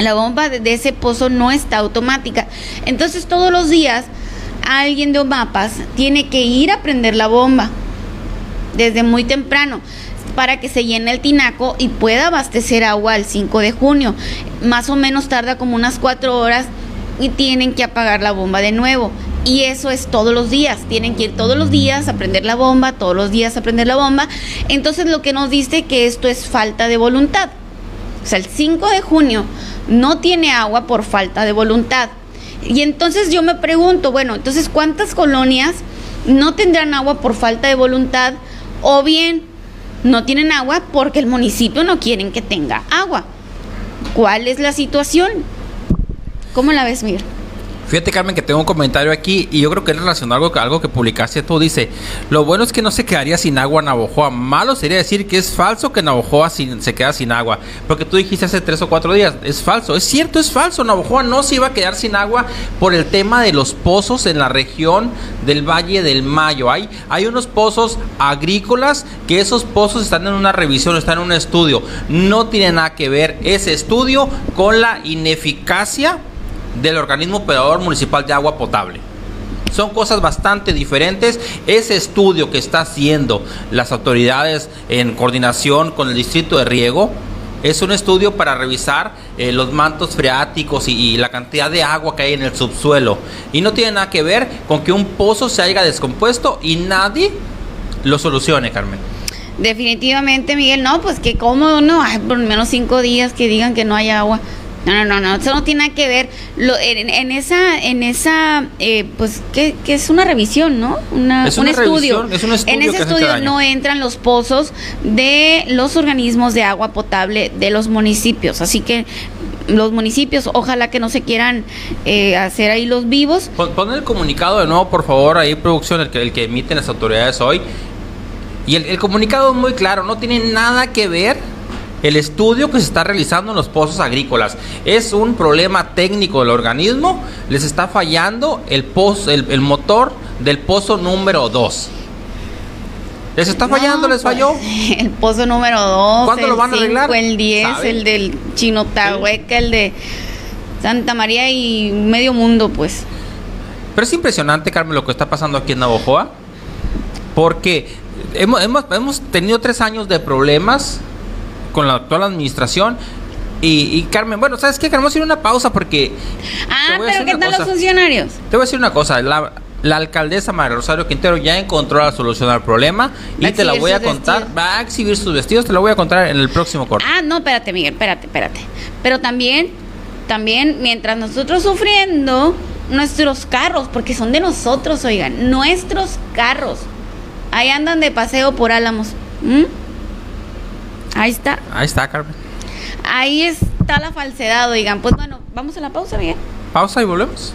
La bomba de, ese pozo no está automática. Entonces todos los días alguien de Omapas tiene que ir a prender la bomba desde muy temprano para que se llene el tinaco y pueda abastecer agua el 5 de junio. Más o menos tarda como unas cuatro horas y tienen que apagar la bomba de nuevo. Y eso es todos los días. Tienen que ir todos los días a prender la bomba, todos los días a prender la bomba. Entonces lo que nos dice que esto es falta de voluntad. O sea, el 5 de junio no tiene agua por falta de voluntad. Y entonces yo me pregunto, bueno, entonces ¿cuántas colonias no tendrán agua por falta de voluntad? O bien no tienen agua porque el municipio no quieren que tenga agua. ¿Cuál es la situación? ¿Cómo la ves, Mir? Fíjate, Carmen, que tengo un comentario aquí y yo creo que es relacionado con algo que publicaste tú. Dice: Lo bueno es que no se quedaría sin agua Navojoa. Malo sería decir que es falso que Navojoa se queda sin agua. Porque tú dijiste hace tres o cuatro días: Es falso. Es cierto, es falso. Navojoa no se iba a quedar sin agua por el tema de los pozos en la región del Valle del Mayo. Hay, hay unos pozos agrícolas que esos pozos están en una revisión, están en un estudio. No tiene nada que ver ese estudio con la ineficacia del organismo operador municipal de agua potable. Son cosas bastante diferentes. Ese estudio que está haciendo las autoridades en coordinación con el distrito de riego es un estudio para revisar eh, los mantos freáticos y, la cantidad de agua que hay en el subsuelo. Y no tiene nada que ver con que un pozo se haya descompuesto y nadie lo solucione, Carmen. Definitivamente, Miguel, no, pues que como no, hay por menos cinco días que digan que no hay agua. No, no, no, no, eso no tiene nada que ver. Lo, en, esa, en esa, eh, pues, que, es una revisión, ¿no? Una, es un estudio. Es un estudio. En ese estudio no entran los pozos de los organismos de agua potable de los municipios. Así que los municipios, ojalá que no se quieran eh, hacer ahí los vivos. Pon, el comunicado de nuevo, por favor, ahí producción, el que, el que emiten las autoridades hoy. Y el, el comunicado es muy claro, no tiene nada que ver el estudio que se está realizando en los pozos agrícolas es un problema técnico del organismo, les está fallando el, pozo, el, motor del pozo número 2. ¿Les está fallando? ¿Les falló? Pues, el pozo número 2. ¿Cuándo lo van a arreglar? El 10, el del Chinotahueca, el de Santa María y medio mundo, pues. Pero es impresionante, Carmen, lo que está pasando aquí en Navojoa. Porque hemos, hemos, hemos tenido tres años de problemas con la actual administración. Y, Carmen, bueno, ¿sabes qué? Queremos ir a una pausa porque... Ah, pero ¿qué tal los funcionarios? Te voy a decir una cosa, la, alcaldesa María Rosario Quintero ya encontró la solución al problema y te la voy a contar. Va a exhibir sus vestidos, te la voy a contar en el próximo corte. Ah, no, espérate, Miguel, espérate, espérate. Pero también, también, mientras nosotros sufriendo, nuestros carros, porque son de nosotros, oigan, nuestros carros. Ahí andan de paseo por Álamos. Ahí está. Ahí está, Carmen. Ahí está la falsedad, oigan. Pues bueno, vamos a la pausa, bien. Pausa y volvemos.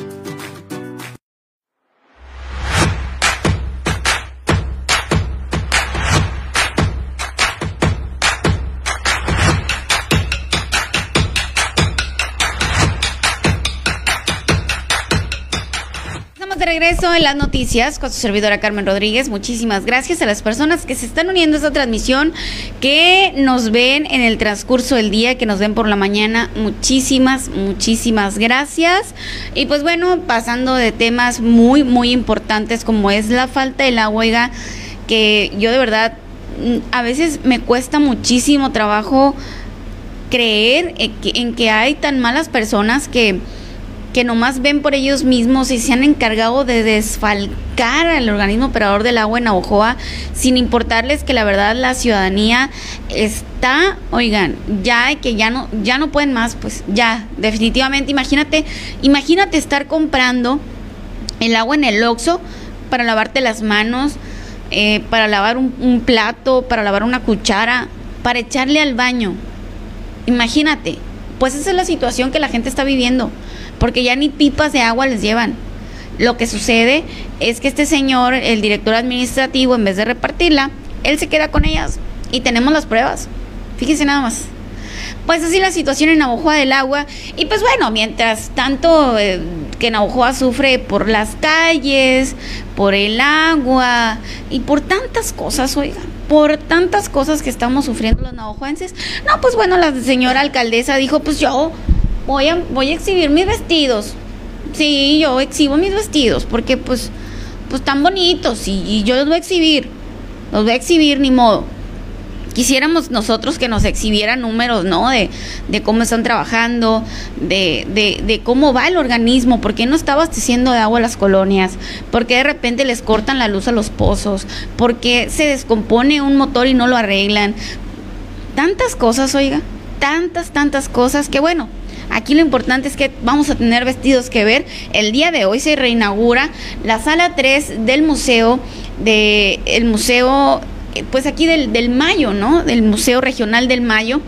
Regreso en las noticias con su servidora Carmen Rodríguez. Muchísimas gracias a las personas que se están uniendo a esta transmisión, que nos ven en el transcurso del día, que nos ven por la mañana. Muchísimas, muchísimas gracias. Y pues bueno, pasando de temas muy, muy importantes como es la falta del agua, oiga, que yo de verdad mm, a veces me cuesta muchísimo trabajo creer en que, en que hay tan malas personas que que nomás ven por ellos mismos y se han encargado de desfalcar al organismo operador del agua en Navojoa sin importarles que la verdad la ciudadanía está, oigan, ya que ya no ya no pueden más, pues ya, definitivamente, imagínate, imagínate estar comprando el agua en el Oxxo para lavarte las manos, eh, para lavar un, un plato, para lavar una cuchara, para echarle al baño. Imagínate, pues esa es la situación que la gente está viviendo porque ya ni pipas de agua les llevan. Lo que sucede es que este señor, el director administrativo, en vez de repartirla, él se queda con ellas y tenemos las pruebas. Fíjense nada más. Pues así la situación en Navojoa del agua. Y pues bueno, mientras tanto eh, que Navojoa sufre por las calles, por el agua y por tantas cosas, oiga, por tantas cosas que estamos sufriendo los navajoenses. No, pues bueno, la señora alcaldesa dijo, pues yo voy a, voy a exhibir mis vestidos. Sí, yo exhibo mis vestidos porque pues, pues tan bonitos y, yo los voy a exhibir. Los voy a exhibir, ni modo. Quisiéramos nosotros que nos exhibieran números, ¿no? De, de cómo están trabajando, de, de, de, cómo va el organismo, por qué no está abasteciendo de agua a las colonias, por qué de repente les cortan la luz a los pozos, por qué se descompone un motor y no lo arreglan. Tantas cosas, oiga, tantas, tantas cosas que bueno, Aquí lo importante es que vamos a tener vestidos que ver. El día de hoy se reinaugura la sala 3 del museo, de el museo pues aquí del, del Mayo, ¿no? Del Museo Regional del Mayo,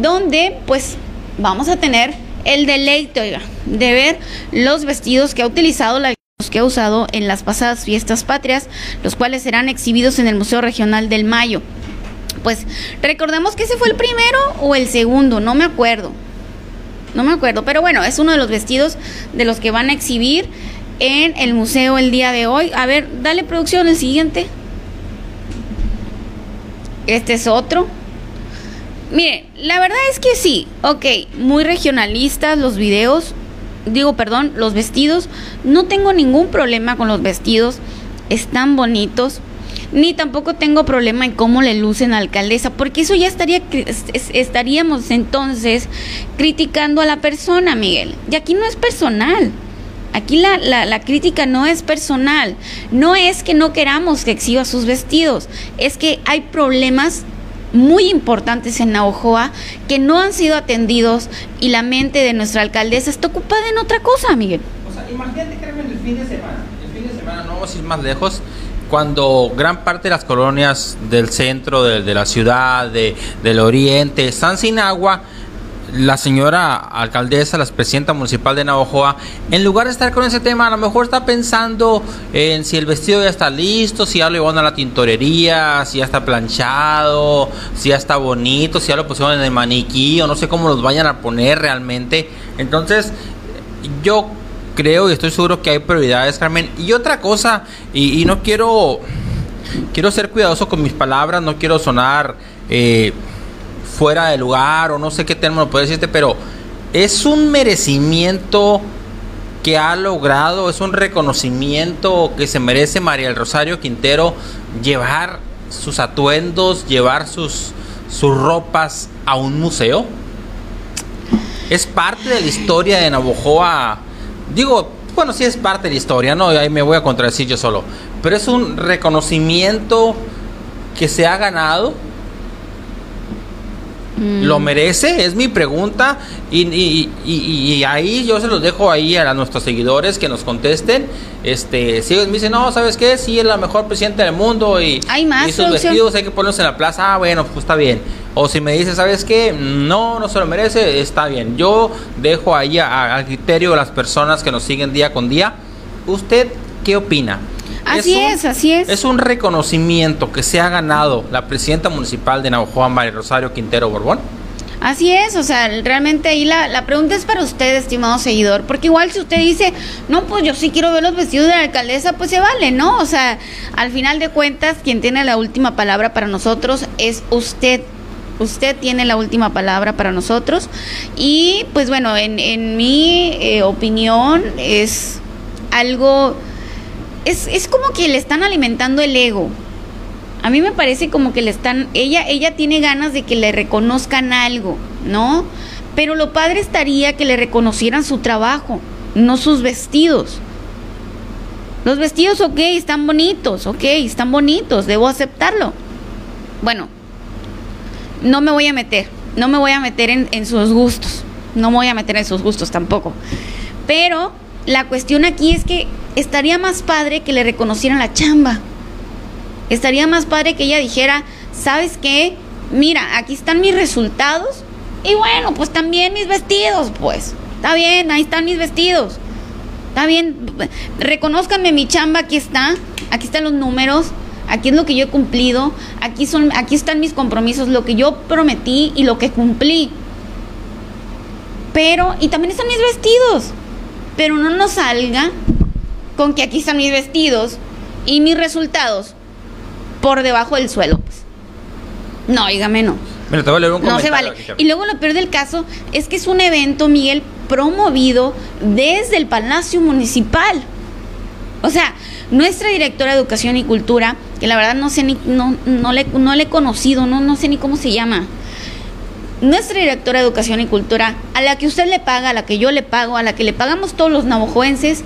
donde pues vamos a tener el deleite, de ver los vestidos que ha utilizado la que ha usado en las pasadas fiestas patrias, los cuales serán exhibidos en el Museo Regional del Mayo. Pues recordemos que ese fue el primero o el segundo, no me acuerdo. No me acuerdo, pero bueno, es uno de los vestidos de los que van a exhibir en el museo el día de hoy. A ver, dale producción el siguiente. Este es otro. Miren, la verdad es que sí, ok, muy regionalistas los videos, digo, perdón, los vestidos. No tengo ningún problema con los vestidos, están bonitos. Ni tampoco tengo problema en cómo le lucen a la alcaldesa, porque eso ya estaría estaríamos entonces criticando a la persona, Miguel. Y aquí no es personal. Aquí la, la, la, crítica no es personal, no es que no queramos que exhiba sus vestidos, es que hay problemas muy importantes en Naujoa que no han sido atendidos y la mente de nuestra alcaldesa está ocupada en otra cosa, Miguel. O sea, imagínate, el fin de semana, el fin de semana, no más lejos, cuando gran parte de las colonias del centro de, de la ciudad, de, del oriente, están sin agua, la señora alcaldesa, la presidenta municipal de Navajoa, en lugar de estar con ese tema, a lo mejor está pensando en si el vestido ya está listo, si ya lo llevaron a la tintorería, si ya está planchado, si ya está bonito, si ya lo pusieron en el maniquí o no sé cómo los vayan a poner realmente. Entonces, yo creo y estoy seguro que hay prioridades, Carmen. Y otra cosa, y, no quiero, quiero ser cuidadoso con mis palabras, no quiero sonar... Eh, fuera de lugar o no sé qué término puede decirte, pero es un merecimiento que ha logrado, es un reconocimiento que se merece María del Rosario Quintero llevar sus atuendos, llevar sus, sus ropas a un museo. Es parte de la historia de Navojoa. Digo, bueno, sí es parte de la historia, ¿no? Ahí me voy a contradecir yo solo. Pero es un reconocimiento que se ha ganado ¿Lo merece? Es mi pregunta. Y, ahí yo se los dejo ahí a, nuestros seguidores que nos contesten. Este, si ellos me dicen, no, ¿sabes qué? Sí, es la mejor presidenta del mundo y, ¿Hay más, y sus vestidos hay que ponerlos en la plaza. Ah, bueno, pues está bien. O si me dice, ¿sabes qué? No, no se lo merece, está bien. Yo dejo ahí al criterio de las personas que nos siguen día con día. ¿Usted qué opina? Así es, así es. Es un reconocimiento que se ha ganado la presidenta municipal de Navajoa, María Rosario Quintero Borbón. Así es, o sea, realmente ahí la, la, pregunta es para usted, estimado seguidor, porque igual si usted dice, no, pues yo sí quiero ver los vestidos de la alcaldesa, pues se vale, ¿no? O sea, al final de cuentas, quien tiene la última palabra para nosotros es usted. Usted tiene la última palabra para nosotros. Y pues bueno, en, en mi eh, opinión es algo es, es como que le están alimentando el ego. A mí me parece como que le están, ella, ella tiene ganas de que le reconozcan algo, ¿no? Pero lo padre estaría que le reconocieran su trabajo, no sus vestidos. Los vestidos, ok, están bonitos, ok, están bonitos, debo aceptarlo. Bueno, no me voy a meter, no me voy a meter en, en sus gustos, no me voy a meter en sus gustos tampoco. Pero la cuestión aquí es que estaría más padre que le reconocieran la chamba. Estaría más padre que ella dijera, ¿sabes qué? Mira, aquí están mis resultados y bueno, pues también mis vestidos, pues. Está bien, ahí están mis vestidos. Está bien, reconozcanme mi chamba, aquí está. Aquí están los números. Aquí es lo que yo he cumplido. Aquí son aquí están mis compromisos, lo que yo prometí y lo que cumplí. Pero y también están mis vestidos. Pero no nos salga con que aquí están mis vestidos y mis resultados por debajo del suelo. Pues. No, dígame no. no se vale. Y luego lo peor del caso es que es un evento, Miguel, promovido desde el Palacio Municipal. O sea, nuestra directora de Educación y Cultura, que la verdad no sé ni, no, no, le, no le he conocido, no, no sé ni cómo se llama. Nuestra directora de Educación y Cultura, a la que usted le paga, a la que yo le pago, a la que le pagamos todos los navajoenses,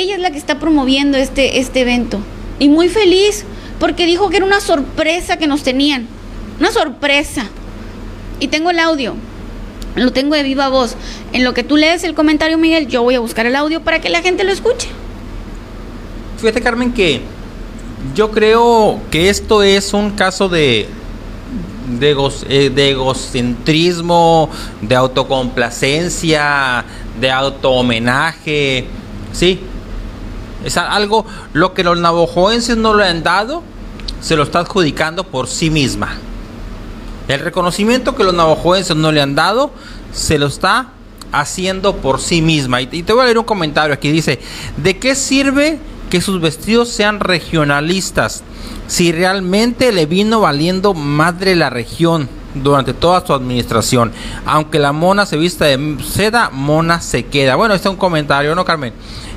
ella es la que está promoviendo este, este evento. Y muy feliz, porque dijo que era una sorpresa que nos tenían. Una sorpresa. Y tengo el audio. Lo tengo de viva voz. En lo que tú lees el comentario, Miguel, yo voy a buscar el audio para que la gente lo escuche. Fíjate, Carmen, que yo creo que esto es un caso de, de, eh, de egocentrismo, de autocomplacencia, de auto homenaje. Sí, Es algo lo que los navajoenses no le han dado, se lo está adjudicando por sí misma. El reconocimiento que los navajoenses no le han dado, se lo está haciendo por sí misma. Y, te voy a leer un comentario aquí. Dice, ¿de qué sirve que sus vestidos sean regionalistas si realmente le vino valiendo madre la región? durante toda su administración. Aunque la mona se vista de seda, mona se queda. Bueno, este es un comentario, ¿no, Carmen?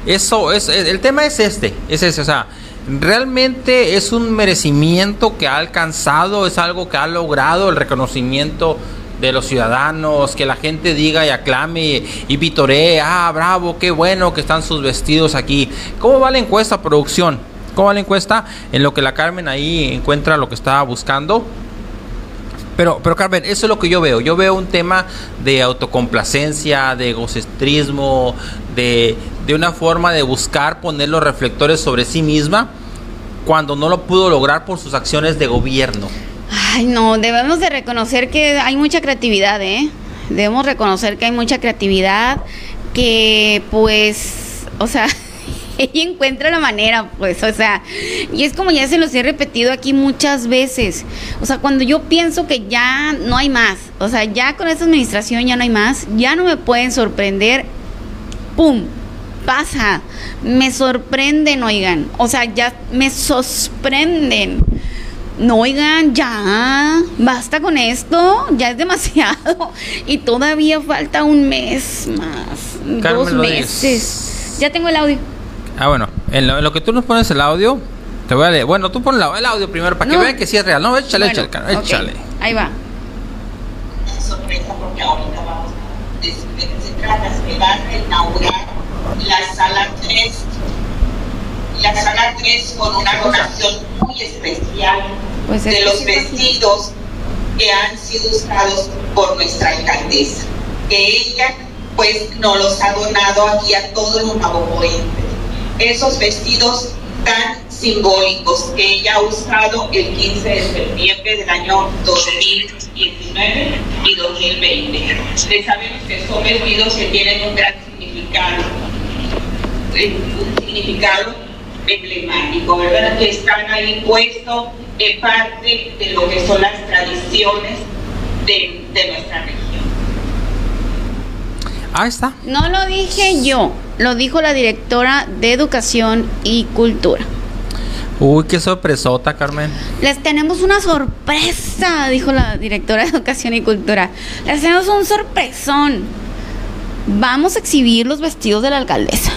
Eso es, el tema es este, es ese, o sea, realmente es un merecimiento que ha alcanzado, es algo que ha logrado el reconocimiento de los ciudadanos, que la gente diga y aclame y vitoree, ah, bravo, qué bueno que están sus vestidos aquí. ¿Cómo va la encuesta, producción? ¿Cómo va la encuesta? En lo que la Carmen ahí encuentra lo que estaba buscando. Pero, pero Carmen, eso es lo que yo veo. Yo veo un tema de autocomplacencia, de egocentrismo, de, de una forma de buscar poner los reflectores sobre sí misma cuando no lo pudo lograr por sus acciones de gobierno. Ay, no, debemos de reconocer que hay mucha creatividad, ¿eh? Debemos reconocer que hay mucha creatividad, que pues, o sea, ella encuentra la manera, pues, o sea, y es como ya se los he repetido aquí muchas veces, o sea, cuando yo pienso que ya no hay más, o sea, ya con esta administración ya no hay más, ya no me pueden sorprender, ¡pum! Pasa, me sorprenden, oigan, o sea, ya me sorprenden no oigan, ya, basta con esto, ya es demasiado. Y todavía falta un mes más, dos meses. Ya tengo el audio. Ah, bueno, en lo, que tú nos pones el audio, te voy a leer. Bueno, tú pon el audio primero para que vean que sí es real. No, échale, échale, échale. Ahí va. Sorpresa porque ahorita vamos a se trata, se va a inaugurar la sala 3 la sala 3 con una donación muy especial pues de los vestidos que han sido usados por nuestra alcaldesa, que ella pues nos los ha donado aquí a todos los navajoenses. Esos vestidos tan simbólicos que ella ha usado el 15 de septiembre del año 2019 y 2020. Le sabemos que son vestidos que tienen un gran significado, eh, un significado emblemático, ¿verdad? Que están ahí puestos en parte de lo que son las tradiciones de, de nuestra región. Ahí está. No lo dije yo, lo dijo la directora de Educación y Cultura. Uy, qué sorpresota, Carmen. Les tenemos una sorpresa, dijo la directora de Educación y Cultura. Les tenemos un sorpresón. Vamos a exhibir los vestidos de la alcaldesa.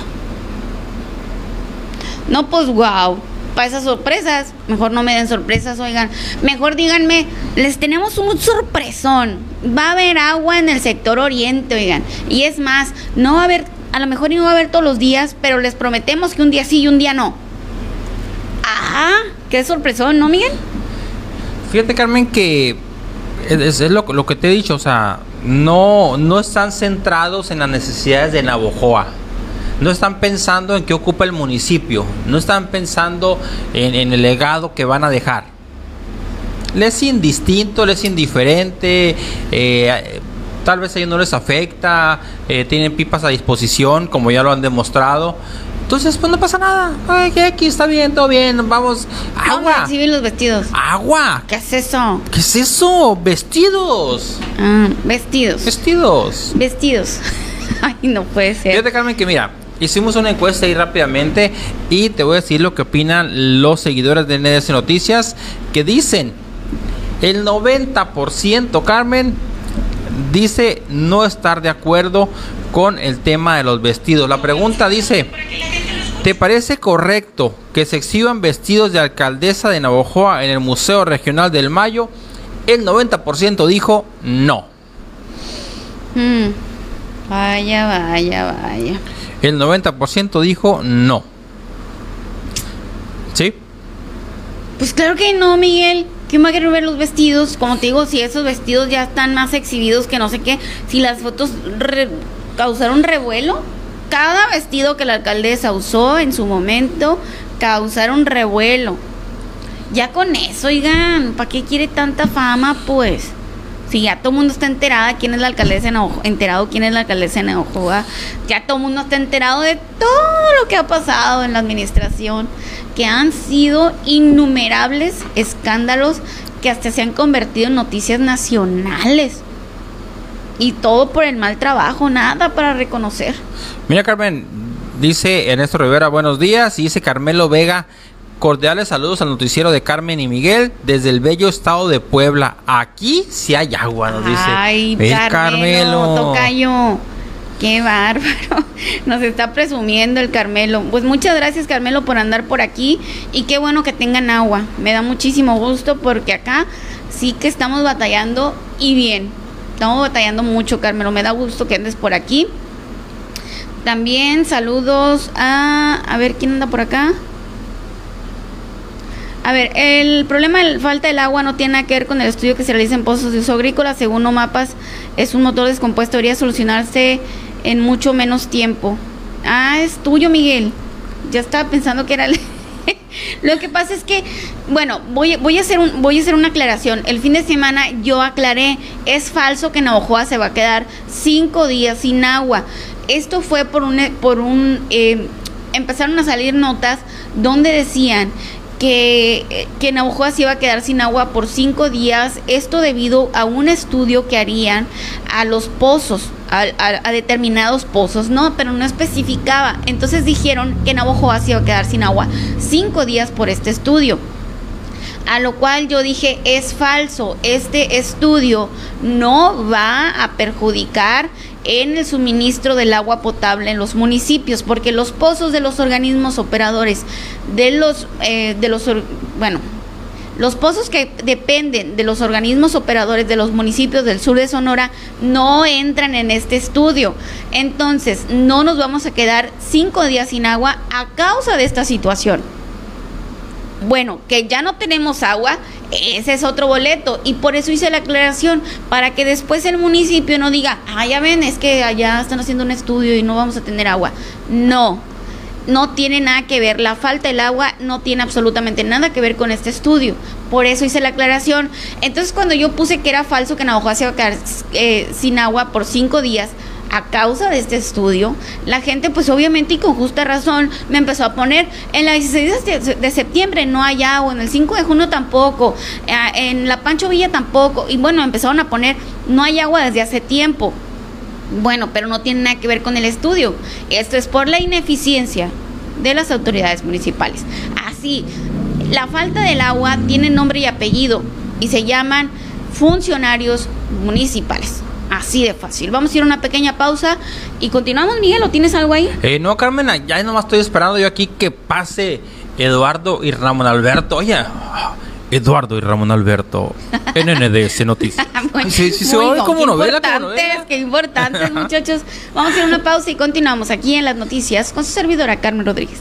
No, pues wow. Para esas sorpresas, mejor no me den sorpresas, oigan. Mejor díganme, les tenemos un sorpresón. Va a haber agua en el sector oriente, oigan. Y es más, no va a haber, a lo mejor no va a haber todos los días, pero les prometemos que un día sí y un día no. Ah, qué sorpresón, ¿no, Miguel? Fíjate, Carmen, que es, lo, lo, que te he dicho, o sea, no, no están centrados en las necesidades de Navojoa no están pensando en qué ocupa el municipio, no están pensando en, el legado que van a dejar. Les es indistinto, les es indiferente, eh, tal vez a ellos no les afecta, eh, tienen pipas a disposición, como ya lo han demostrado. Entonces, pues no pasa nada. Ay, aquí está bien, todo bien. Vamos. Agua. Sí, los vestidos. Agua. ¿Qué es eso? ¿Qué es eso? Vestidos. Ah, vestidos. Vestidos. Vestidos. Ay, no puede ser. Fíjate, Carmen, que mira, Hicimos una encuesta ahí rápidamente y te voy a decir lo que opinan los seguidores de NDS Noticias que dicen el 90% Carmen dice no estar de acuerdo con el tema de los vestidos. La pregunta dice, ¿te parece correcto que se exhiban vestidos de alcaldesa de Navojoa en el Museo Regional del Mayo? El 90% dijo no. Hmm. Vaya, vaya, vaya. El 90% dijo no. ¿Sí? Pues claro que no, Miguel. ¿Quién va a ver los vestidos? Como te digo, si esos vestidos ya están más exhibidos que no sé qué, si las fotos causaron revuelo, cada vestido que la alcaldesa usó en su momento causaron revuelo. Ya con eso, oigan, ¿para qué quiere tanta fama, pues? Sí, ya todo el mundo está enterada quién es la alcaldesa de Navajo, enterado quién es la alcaldesa de Navajoa. Ya todo el mundo está enterado de todo lo que ha pasado en la administración, que han sido innumerables escándalos que hasta se han convertido en noticias nacionales. Y todo por el mal trabajo, nada para reconocer. Mira, Carmen, dice Ernesto Rivera, buenos días. Y dice Carmelo Vega, cordiales saludos al noticiero de Carmen y Miguel desde el bello estado de Puebla. Aquí sí hay agua, nos dice. Ay, El Carmelo, tocayo. Qué bárbaro. Nos está presumiendo el Carmelo. Pues muchas gracias, Carmelo, por andar por aquí. Y qué bueno que tengan agua. Me da muchísimo gusto porque acá sí que estamos batallando y bien. Estamos batallando mucho, Carmelo. Me da gusto que andes por aquí. También saludos a. A ver quién anda por acá. A ver, el problema de falta del agua no tiene nada que ver con el estudio que se realiza en pozos de uso agrícola. Según OMAPAS, es un motor descompuesto. Debería solucionarse en mucho menos tiempo. Ah, es tuyo, Miguel. Ya estaba pensando que era... el- Lo que pasa es que, bueno, voy, voy, a hacer un, voy a hacer una aclaración. El fin de semana yo aclaré, es falso que Navajoa se va a quedar cinco días sin agua. Esto fue por un... Por un eh, empezaron a salir notas donde decían que, que se iba a quedar sin agua por cinco días, esto debido a un estudio que harían a los pozos, a, determinados pozos, no, pero no especificaba. Entonces dijeron que Navajoa se iba a quedar sin agua cinco días por este estudio. A lo cual yo dije, es falso, este estudio no va a perjudicar en el suministro del agua potable en los municipios, porque los pozos de los organismos operadores, de los, eh, de los, bueno, los pozos que dependen de los organismos operadores de los municipios del sur de Sonora no entran en este estudio. Entonces, no nos vamos a quedar cinco días sin agua a causa de esta situación. Bueno, que ya no tenemos agua, ese es otro boleto. Y por eso hice la aclaración, para que después el municipio no diga, ah, ya ven, es que allá están haciendo un estudio y no vamos a tener agua. No, no tiene nada que ver. La falta del agua no tiene absolutamente nada que ver con este estudio. Por eso hice la aclaración. Entonces, cuando yo puse que era falso que Navajo se iba a quedar sin agua por cinco días, a causa de este estudio, la gente pues obviamente y con justa razón me empezó a poner en la 16 de, septiembre no hay agua, en el 5 de junio tampoco, eh, en la Pancho Villa tampoco, y bueno, empezaron a poner no hay agua desde hace tiempo. Bueno, pero no tiene nada que ver con el estudio. Esto es por la ineficiencia de las autoridades municipales. Así, la falta del agua tiene nombre y apellido y se llaman funcionarios municipales. Así de fácil. Vamos a ir a una pequeña pausa y continuamos, Miguel. ¿O tienes algo ahí? Eh, no, Carmen, ya nomás estoy esperando yo aquí que pase Eduardo y Ramón Alberto. Oye, Eduardo y Ramón Alberto, NNDS Noticias. Muy- Sí, sí, se oye como qué novela, como novela. Qué importantes, muchachos. Vamos a ir a una pausa y continuamos aquí en las noticias con su servidora Carmen Rodríguez.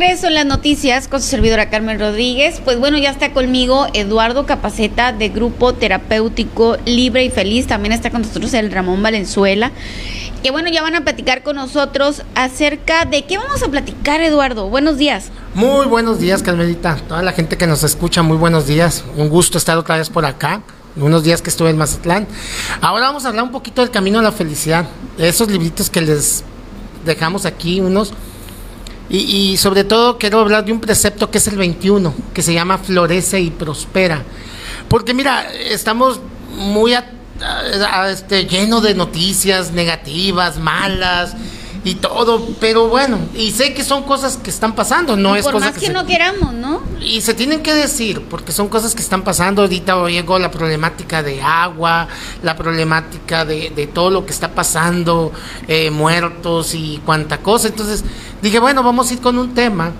Regreso las noticias con su servidora Carmen Rodríguez. Pues bueno, ya está conmigo Eduardo Capaceta de Grupo Terapéutico Libre y Feliz. También está con nosotros el Ramón Valenzuela. Que bueno, ya van a platicar con nosotros acerca de qué vamos a platicar, Eduardo. Buenos días. Muy buenos días, Carmelita. Toda la gente que nos escucha, muy buenos días. Un gusto estar otra vez por acá. Unos días que estuve en Mazatlán. Ahora vamos a hablar un poquito del camino a la felicidad. Esos libritos que les dejamos aquí, unos. Y, y, sobre todo quiero hablar de un precepto que es el 21, que se llama Florece y Prospera. Porque mira, estamos muy a, a, a, este, lleno de noticias negativas, malas y todo, pero bueno, y sé que son cosas que están pasando, no y es por cosa más que, se, no queramos, ¿no? Y se tienen que decir, porque son cosas que están pasando. Ahorita llegó la problemática de agua, la problemática de, de todo lo que está pasando, eh, muertos y cuánta cosa. Entonces dije, bueno, vamos a ir con un tema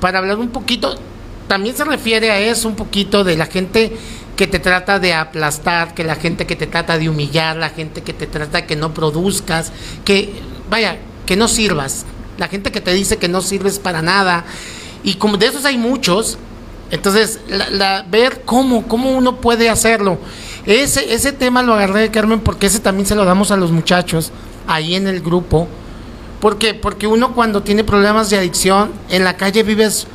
para hablar un poquito. También se refiere a eso, un poquito de la gente que te trata de aplastar, que la gente que te trata de humillar, la gente que te trata de que no produzcas, que vaya, que no sirvas, la gente que te dice que no sirves para nada. Y como de esos hay muchos, entonces la, la, ver cómo, cómo uno puede hacerlo. Ese, ese tema lo agarré, Carmen, porque ese también se lo damos a los muchachos ahí en el grupo. porque Porque uno cuando tiene problemas de adicción, en la calle vives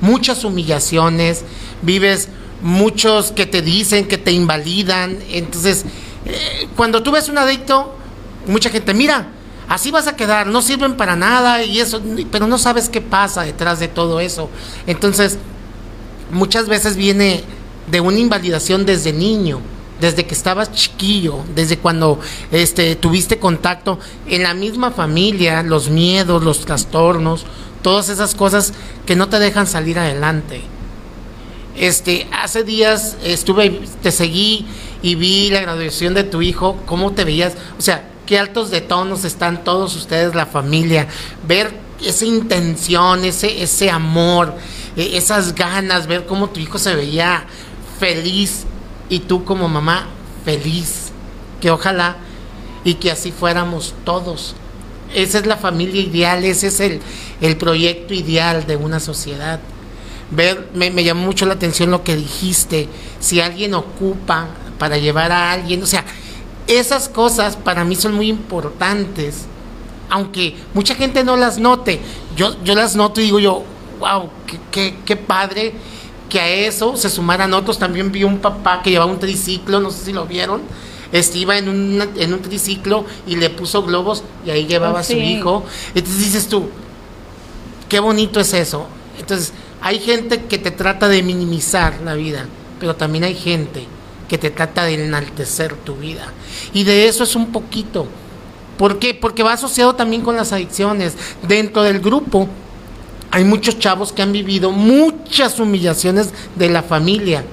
muchas humillaciones, vives muchos que te dicen, que te invalidan. Entonces, eh, cuando tú ves un adicto, mucha gente, mira, así vas a quedar, no sirven para nada y eso, pero no sabes qué pasa detrás de todo eso. Entonces, muchas veces viene de una invalidación desde niño, desde que estabas chiquillo, desde cuando este tuviste contacto en la misma familia, los miedos, los trastornos, todas esas cosas que no te dejan salir adelante. Este, hace días estuve, te seguí y vi la graduación de tu hijo, cómo te veías, o sea, qué altos de tonos están todos ustedes, la familia, ver esa intención, ese, ese amor, esas ganas, ver cómo tu hijo se veía feliz y tú como mamá feliz, que ojalá y que así fuéramos todos. Esa es la familia ideal, ese es el, el proyecto ideal de una sociedad. Ver, me, me llamó mucho la atención lo que dijiste, si alguien ocupa para llevar a alguien, o sea, esas cosas para mí son muy importantes, aunque mucha gente no las note, yo, yo las noto y digo yo, wow, qué, qué, qué padre que a eso se sumaran otros. También vi un papá que llevaba un triciclo, no sé si lo vieron. Este, iba en un, en un triciclo y le puso globos y ahí llevaba a su hijo. Entonces dices tú, qué bonito es eso. Entonces, hay gente que te trata de minimizar la vida, pero también hay gente que te trata de enaltecer tu vida. Y de eso es un poquito. ¿Por qué? Porque va asociado también con las adicciones. Dentro del grupo hay muchos chavos que han vivido muchas humillaciones de la familia,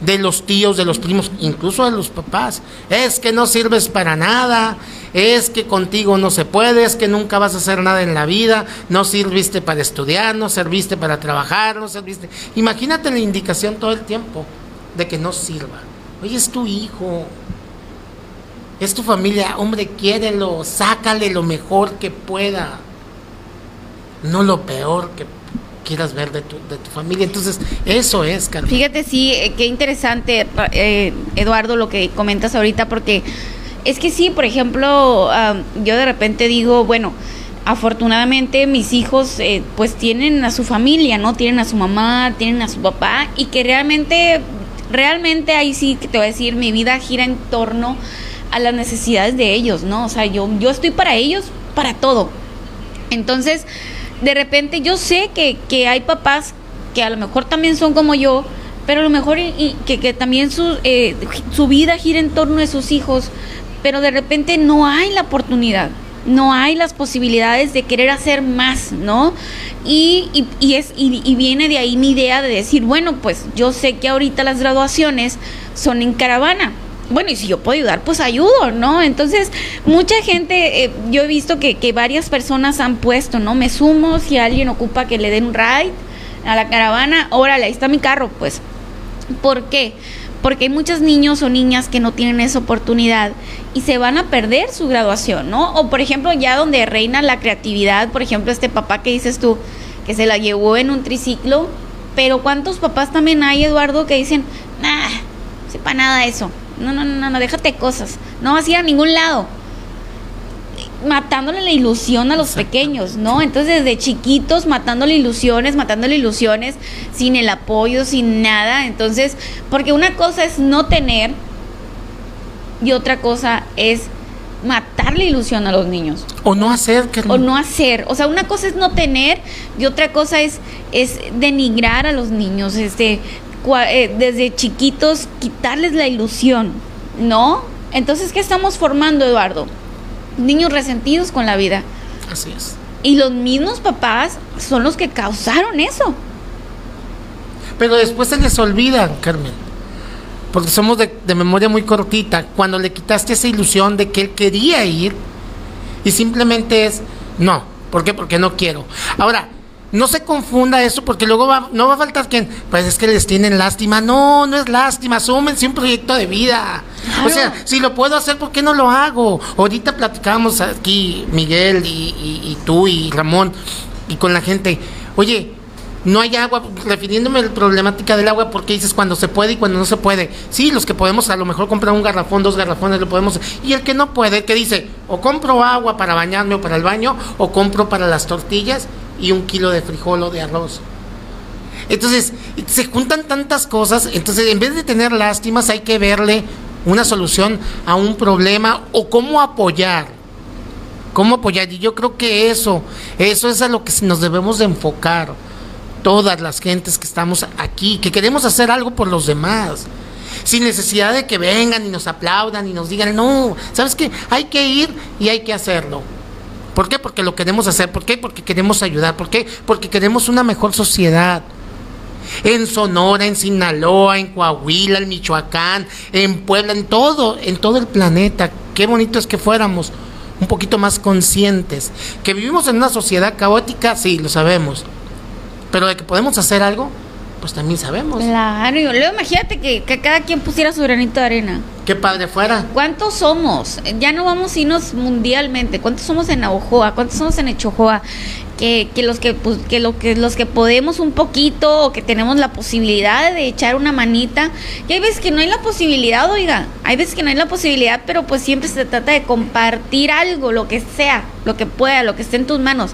de los tíos, de los primos, incluso de los papás. Es que no sirves para nada, es que contigo no se puede, es que nunca vas a hacer nada en la vida, no sirviste para estudiar, no serviste para trabajar, no serviste. Imagínate la indicación todo el tiempo de que no sirva. Oye, es tu hijo, es tu familia, hombre, quiérelo, sácale lo mejor que pueda, no lo peor que quieras ver de tu, de tu familia. Entonces, eso es, Carmen. Fíjate, sí, eh, qué interesante, eh, Eduardo, lo que comentas ahorita, porque es que sí, por ejemplo, ah, yo de repente digo, bueno, afortunadamente mis hijos eh, pues tienen a su familia, ¿no? Tienen a su mamá, tienen a su papá, y que realmente, realmente ahí sí que te voy a decir, mi vida gira en torno a las necesidades de ellos, ¿no? O sea, yo, yo estoy para ellos, para todo. Entonces, de repente yo sé que, que hay papás que a lo mejor también son como yo, pero a lo mejor y, que, que también su, eh, su vida gira en torno a sus hijos, pero de repente no hay la oportunidad, no hay las posibilidades de querer hacer más, ¿no? Y, y, es, y, viene de ahí mi idea de decir, bueno, pues yo sé que ahorita las graduaciones son en caravana, bueno, y si yo puedo ayudar, pues ayudo, ¿no? Entonces, mucha gente, eh, yo he visto que, que varias personas han puesto, ¿no? Me sumo si alguien ocupa que le den un ride a la caravana, órale, ahí está mi carro, pues. ¿Por qué? Hay muchos niños o niñas que no tienen esa oportunidad y se van a perder su graduación, ¿no? O por ejemplo, ya donde reina la creatividad, por ejemplo, este papá que dices tú, que se la llevó en un triciclo, pero ¿cuántos papás también hay, Eduardo, que dicen, nah, no sepa nada eso, no, no, no, no, déjate cosas, no vas a ir a ningún lado? Matándole la ilusión a los pequeños, ¿no? Entonces desde chiquitos matándole ilusiones, matándole ilusiones, sin el apoyo, sin nada. Entonces, porque una cosa es no tener y otra cosa es matarle ilusión a los niños O no hacer, Carmen. o no hacer. O sea, una cosa es no tener y otra cosa es, es denigrar a los niños, este, cua- eh, desde chiquitos quitarles la ilusión, ¿no? Entonces, ¿qué estamos formando, Eduardo? Niños resentidos con la vida. Así es. Y los mismos papás son los que causaron eso. Pero después se les olvida, Carmen. Porque somos de, de memoria muy cortita. Cuando le quitaste esa ilusión de que él quería ir y simplemente es, no. ¿Por qué? Porque no quiero. Ahora, no se confunda eso porque luego va, no va a faltar quien, pues es que les tienen lástima. No, no es lástima. Súmense un proyecto de vida. O sea, si lo puedo hacer, ¿por qué no lo hago? Ahorita platicábamos aquí, Miguel y, y- y tú y Ramón, y con la gente. Oye, no hay agua, refiriéndome a la problemática del agua, porque dices cuando se puede y cuando no se puede. Sí, los que podemos a lo mejor comprar un garrafón, dos garrafones, lo podemos. Y el que no puede, el que dice, o compro agua para bañarme o para el baño, o compro para las tortillas y un kilo de frijol o de arroz. Entonces, se juntan tantas cosas, entonces en vez de tener lástimas hay que verle una solución a un problema o cómo apoyar. ¿Cómo apoyar? Y yo creo que eso, eso es a lo que nos debemos de enfocar. Todas las gentes que estamos aquí, que queremos hacer algo por los demás. Sin necesidad de que vengan y nos aplaudan y nos digan, no, ¿sabes qué? Hay que ir y hay que hacerlo. ¿Por qué? Porque lo queremos hacer. ¿Por qué? Porque queremos ayudar. ¿Por qué? Porque queremos una mejor sociedad. En Sonora, en Sinaloa, en Coahuila, en Michoacán, en Puebla, en todo, en todo el planeta. Qué bonito es que fuéramos un poquito más conscientes. Que vivimos en una sociedad caótica, sí, lo sabemos. Pero de que podemos hacer algo, pues también sabemos. Claro, y luego imagínate que, que cada quien pusiera su granito de arena. Qué padre fuera. ¿Cuántos somos? Ya no vamos a irnos mundialmente. ¿Cuántos somos en Navojoa? ¿Cuántos somos en Echojoa? Que, que los que, pues, que, lo, que los que podemos un poquito o que tenemos la posibilidad de echar una manita. Que hay veces que no hay la posibilidad, oiga. Hay veces que no hay la posibilidad, pero pues siempre se trata de compartir algo, lo que sea, lo que pueda, lo que esté en tus manos.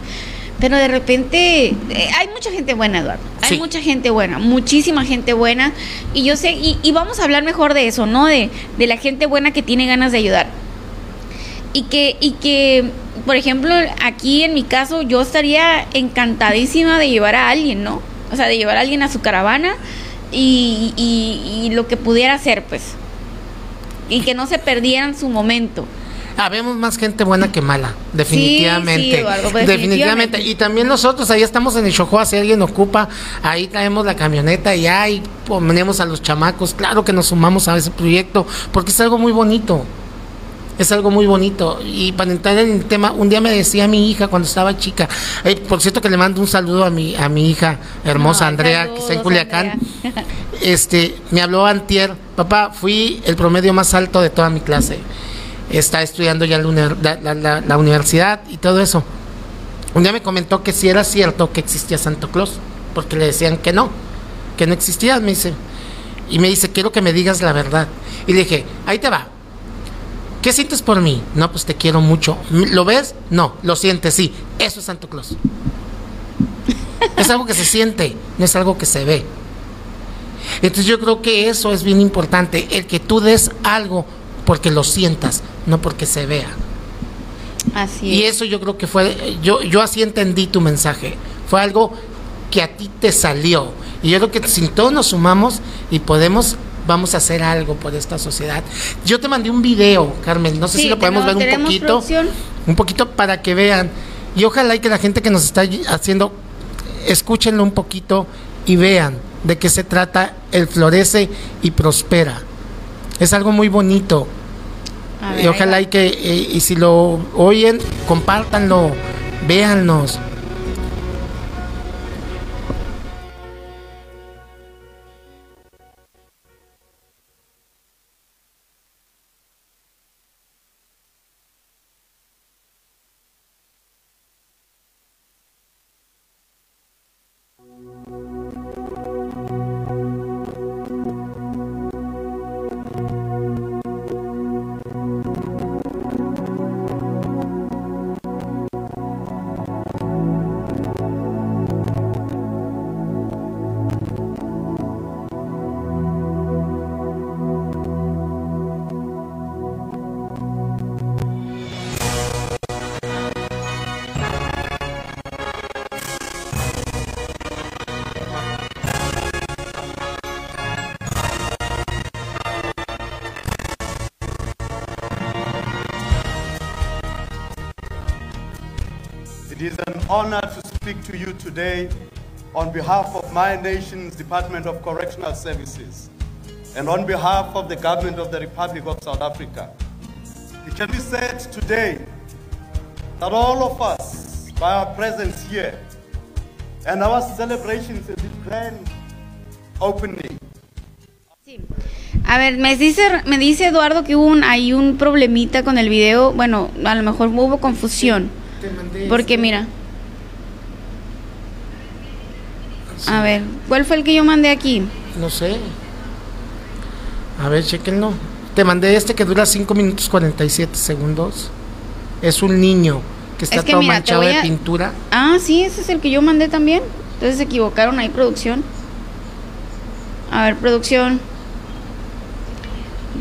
Pero de repente eh, hay mucha gente buena, Eduardo. Hay Sí. mucha gente buena, muchísima gente buena. Y yo sé, y, y vamos a hablar mejor de eso, ¿no? De, de la gente buena que tiene ganas de ayudar. Y que, y que, por ejemplo, aquí en mi caso, yo estaría encantadísima de llevar a alguien, ¿no? O sea, de llevar a alguien a su caravana y, y- y lo que pudiera hacer, pues. Y que no se perdieran su momento. Habemos más gente buena que mala, definitivamente. sí, Eduardo, definitivamente. definitivamente. Y también nosotros, ahí estamos en el Chojoa, si alguien ocupa, ahí traemos la camioneta y ahí ponemos a los chamacos. Claro que nos sumamos a ese proyecto, porque es algo muy bonito. Es algo muy bonito. Y para entrar en el tema, un día me decía mi hija cuando estaba chica, eh, por cierto que le mando un saludo a mi, a mi hija hermosa Andrea, que está en Culiacán. Andrea. este, me habló Antier, papá, fui el promedio más alto de toda mi clase. Está estudiando ya la, uni- la- la- la- la universidad y todo eso. Un día me comentó que sí era cierto que existía Santo Claus, porque le decían que no, que no existía, me dice. Y me dice, quiero que me digas la verdad. Y le dije, ahí te va. ¿Qué sientes por mí? No, pues te quiero mucho. ¿Lo ves? No, lo sientes, sí. Eso es Santo Claus. Es algo que se siente, no es algo que se ve. Entonces yo creo que eso es bien importante, el que tú des algo porque lo sientas, no porque se vea. Así Y es. eso yo creo que fue, yo, yo así entendí tu mensaje. Fue algo que a ti te salió. Y yo creo que si todos nos sumamos y podemos, vamos a hacer algo por esta sociedad. Yo te mandé un video, Carmen, no sé Sí, si lo podemos ver un poquito. producción. Un poquito para que vean. Y ojalá y que la gente que nos está haciendo, escúchenlo un poquito y vean de qué se trata el florece y prospera. Es algo muy bonito. Ver, Y ojalá y que, eh, y si lo oyen, compártanlo, véannos. It is an honor to speak to you today on behalf of my nation's Department of Correctional Services and on behalf of the government of the Republic of South Africa. It can be said today that all of us, by our presence here and our celebrations of this grand opening, A ver, me dice, me dice Eduardo que hubo un, hay un problemita con el video. Bueno, a lo mejor hubo confusión. Porque mira. A ver, ¿cuál fue el que yo mandé aquí? No sé. A ver, chequenlo. Te mandé este que dura 5 minutos 47 segundos. Es un niño que está Es que todo mira, manchado de pintura. Ah, sí, ese es el que yo mandé también. Entonces se equivocaron ahí, producción. A ver, producción.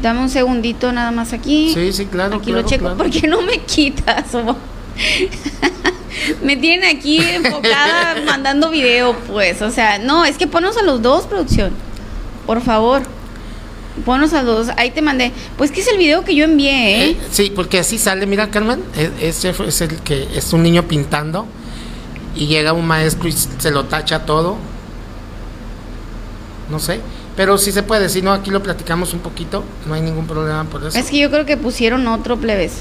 Dame un segundito nada más aquí. Sí, sí, claro. Aquí claro, lo checo. claro. ¿Por qué no me quitas? Me tienen aquí enfocada mandando video, pues. O sea, no, es que ponos a los dos, producción. Por favor. Ponos a los dos. Ahí te mandé. Pues que es el video que yo envié, ¿eh? Eh, sí, porque así sale, mira Carmen, e- ese es el que es un niño pintando y llega un maestro y se lo tacha todo. No sé, pero sí se puede, si no aquí lo platicamos un poquito, no hay ningún problema por eso. Es que yo creo que pusieron otro plebes.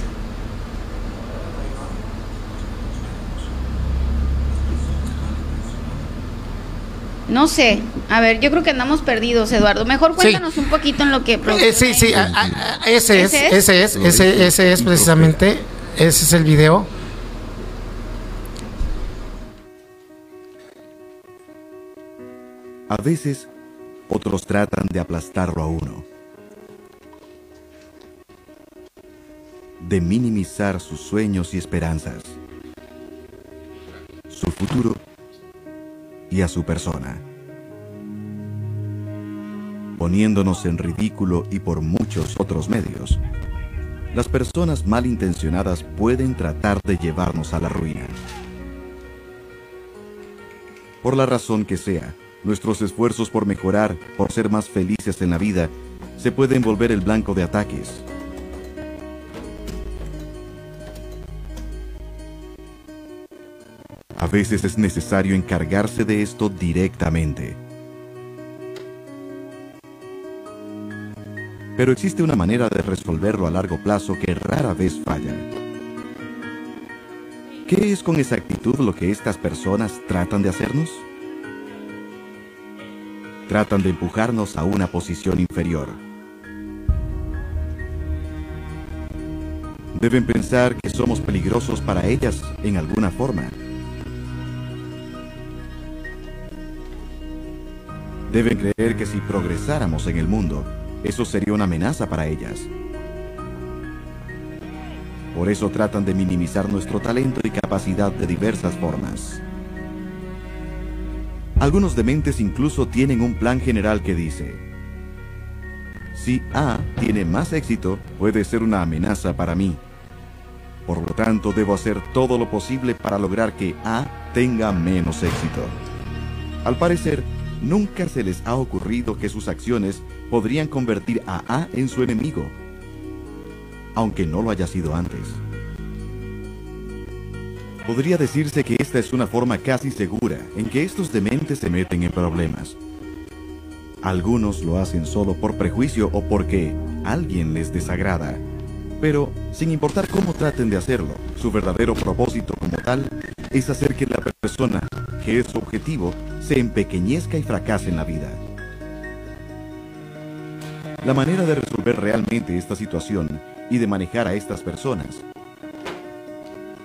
No sé. A ver, yo creo que andamos perdidos, Eduardo. Mejor cuéntanos un poquito en lo que... Eh, sí, sí, a- a- a- ese es, ¿Ese es? ese es, ese, ese es precisamente, ese es el video. A veces, otros tratan de aplastarlo a uno, de minimizar sus sueños y esperanzas, su futuro y a su persona, poniéndonos en ridículo y por muchos otros medios. Las personas malintencionadas pueden tratar de llevarnos a la ruina. Por la razón que sea, nuestros esfuerzos por mejorar, por ser más felices en la vida, se pueden volver el blanco de ataques. A veces es necesario encargarse de esto directamente. Pero existe una manera de resolverlo a largo plazo que rara vez falla. ¿Qué es con exactitud lo que estas personas tratan de hacernos? Tratan de empujarnos a una posición inferior. Deben pensar que somos peligrosos para ellas en alguna forma. Deben creer que si progresáramos en el mundo, eso sería una amenaza para ellas. Por eso tratan de minimizar nuestro talento y capacidad de diversas formas. Algunos dementes incluso tienen un plan general que dice, si A tiene más éxito, puede ser una amenaza para mí. Por lo tanto, debo hacer todo lo posible para lograr que A tenga menos éxito. Al parecer, nunca se les ha ocurrido que sus acciones podrían convertir a A en su enemigo, aunque no lo haya sido antes. Podría decirse que esta es una forma casi segura en que estos dementes se meten en problemas. Algunos lo hacen solo por prejuicio o porque alguien les desagrada. Pero, sin importar cómo traten de hacerlo, su verdadero propósito como tal es hacer que la persona, que es su objetivo, se empequeñezca y fracase en la vida. La manera de resolver realmente esta situación y de manejar a estas personas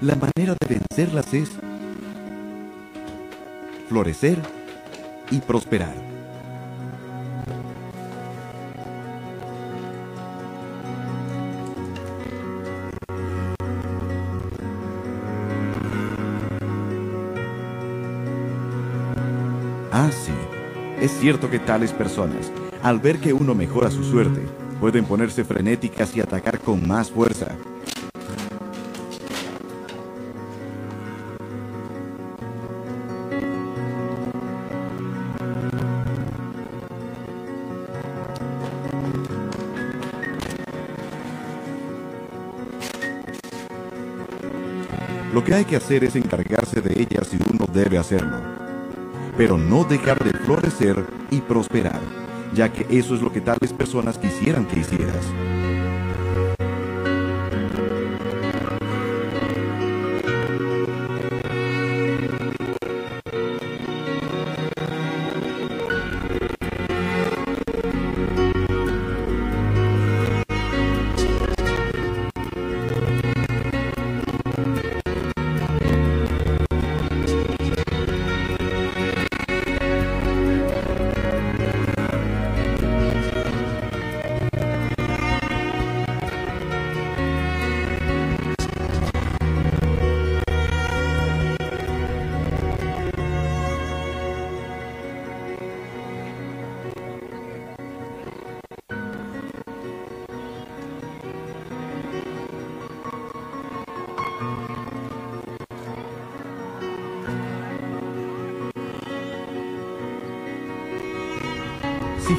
la manera de vencerlas es florecer y prosperar. Es cierto que tales personas, al ver que uno mejora su suerte, pueden ponerse frenéticas y atacar con más fuerza. Lo que hay que hacer es encargarse de ellas y uno debe hacerlo. Pero no dejar de florecer y prosperar, ya que eso es lo que tales personas quisieran que hicieras.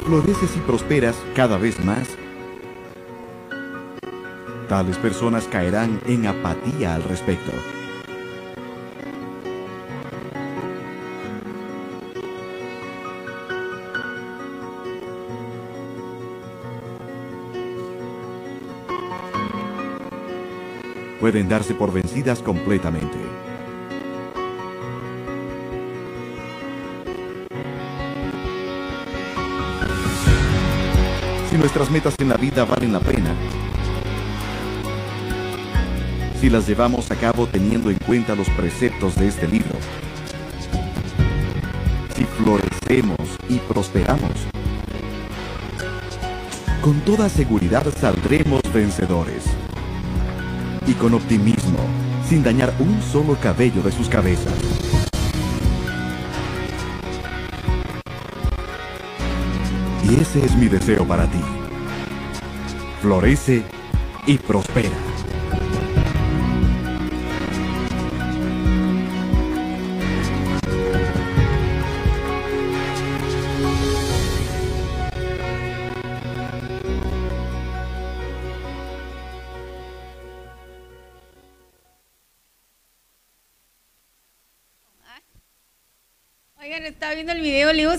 Floreces y prosperas cada vez más, tales personas caerán en apatía al respecto. Pueden darse por vencidas completamente. Nuestras metas en la vida valen la pena, si las llevamos a cabo teniendo en cuenta los preceptos de este libro, si florecemos y prosperamos, con toda seguridad saldremos vencedores. Y con optimismo, sin dañar un solo cabello de sus cabezas. Y ese es mi deseo para ti. Florece y prospera.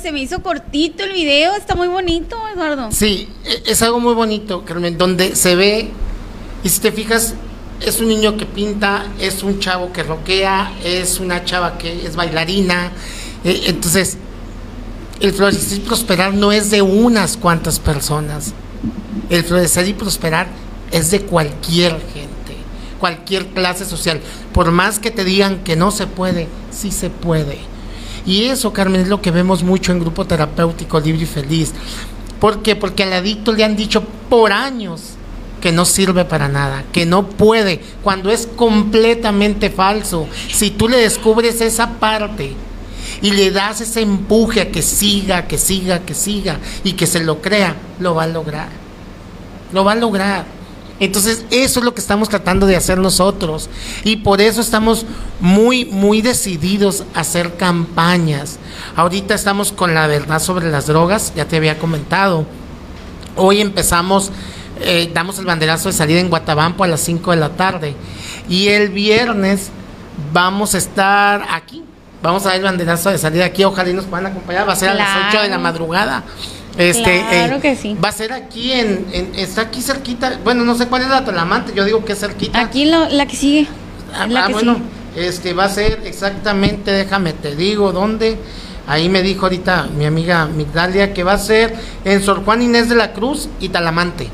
Se me hizo cortito el video, está muy bonito, Eduardo. Sí, e- es algo muy bonito, Carmen, donde se ve, y si te fijas, es un niño que pinta, es un chavo que roquea, es una chava que es bailarina. eh, entonces, el florecer y prosperar no es de unas cuantas personas. El florecer y prosperar es de cualquier gente, cualquier clase social. Por más que te digan que no se puede, sí se puede. Y eso, Carmen, es lo que vemos mucho en Grupo Terapéutico Libre y Feliz. ¿Por qué? Porque al adicto le han dicho por años que no sirve para nada, que no puede, cuando es completamente falso. Si tú le descubres esa parte y le das ese empuje a que siga, que siga, que siga y que se lo crea, lo va a lograr. Lo va a lograr. Entonces, eso es lo que estamos tratando de hacer nosotros. Y por eso estamos muy, muy decididos a hacer campañas. Ahorita estamos con la verdad sobre las drogas, ya te había comentado. Hoy empezamos, eh, damos el banderazo de salida en Guatabampo a las 5 de la tarde. Y el viernes vamos a estar aquí. Vamos a dar el banderazo de salida aquí. Ojalá y nos puedan acompañar. Va a ser a las Claro. 8 de la madrugada. Este, Claro eh, que sí. Va a ser aquí en, en- está aquí cerquita. Bueno, no sé cuál es la Tolamante. Yo digo que es cerquita. Aquí lo- la que sigue. Ah, la ah, que bueno, sigue. este va a ser exactamente, déjame te digo dónde. Ahí me dijo ahorita mi amiga Migdalia que va a ser en Sor Juan Inés de la Cruz y Talamante.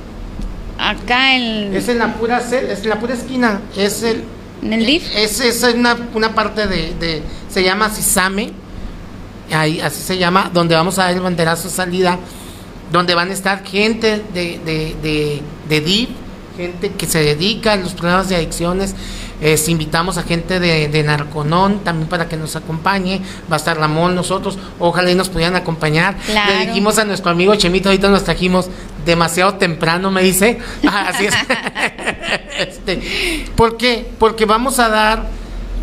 Acá el, Es en la pura es en la pura esquina, es el en el DIF. es, es una, una parte de, de- se llama Sisame, ahí así se llama, donde vamos a dar el banderazo de salida, donde van a estar gente de, de, de, de DIF, gente que se dedica a los problemas de adicciones. Es, invitamos a gente de, de Narconón también para que nos acompañe. Va a estar Ramón, nosotros. Ojalá y nos pudieran acompañar. Claro. Le dijimos a nuestro amigo Chemito, ahorita nos trajimos demasiado temprano, me dice. Así es. este, ¿Por qué? Porque vamos a dar,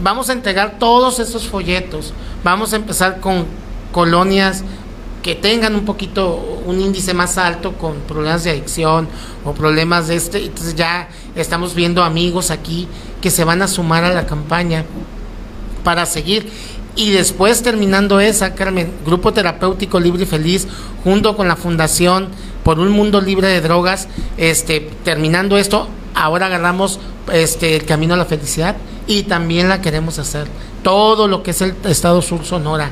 vamos a entregar todos esos folletos. Vamos a empezar con colonias que tengan un poquito, un índice más alto con problemas de adicción o problemas de este. Entonces ya estamos viendo amigos aquí que se van a sumar a la campaña para seguir. Y después terminando esa, Carmen, Grupo Terapéutico Libre y Feliz, junto con la Fundación por un Mundo Libre de Drogas, este, terminando esto, ahora agarramos este, el camino a la felicidad y también la queremos hacer. Todo lo que es el Estado Sur Sonora.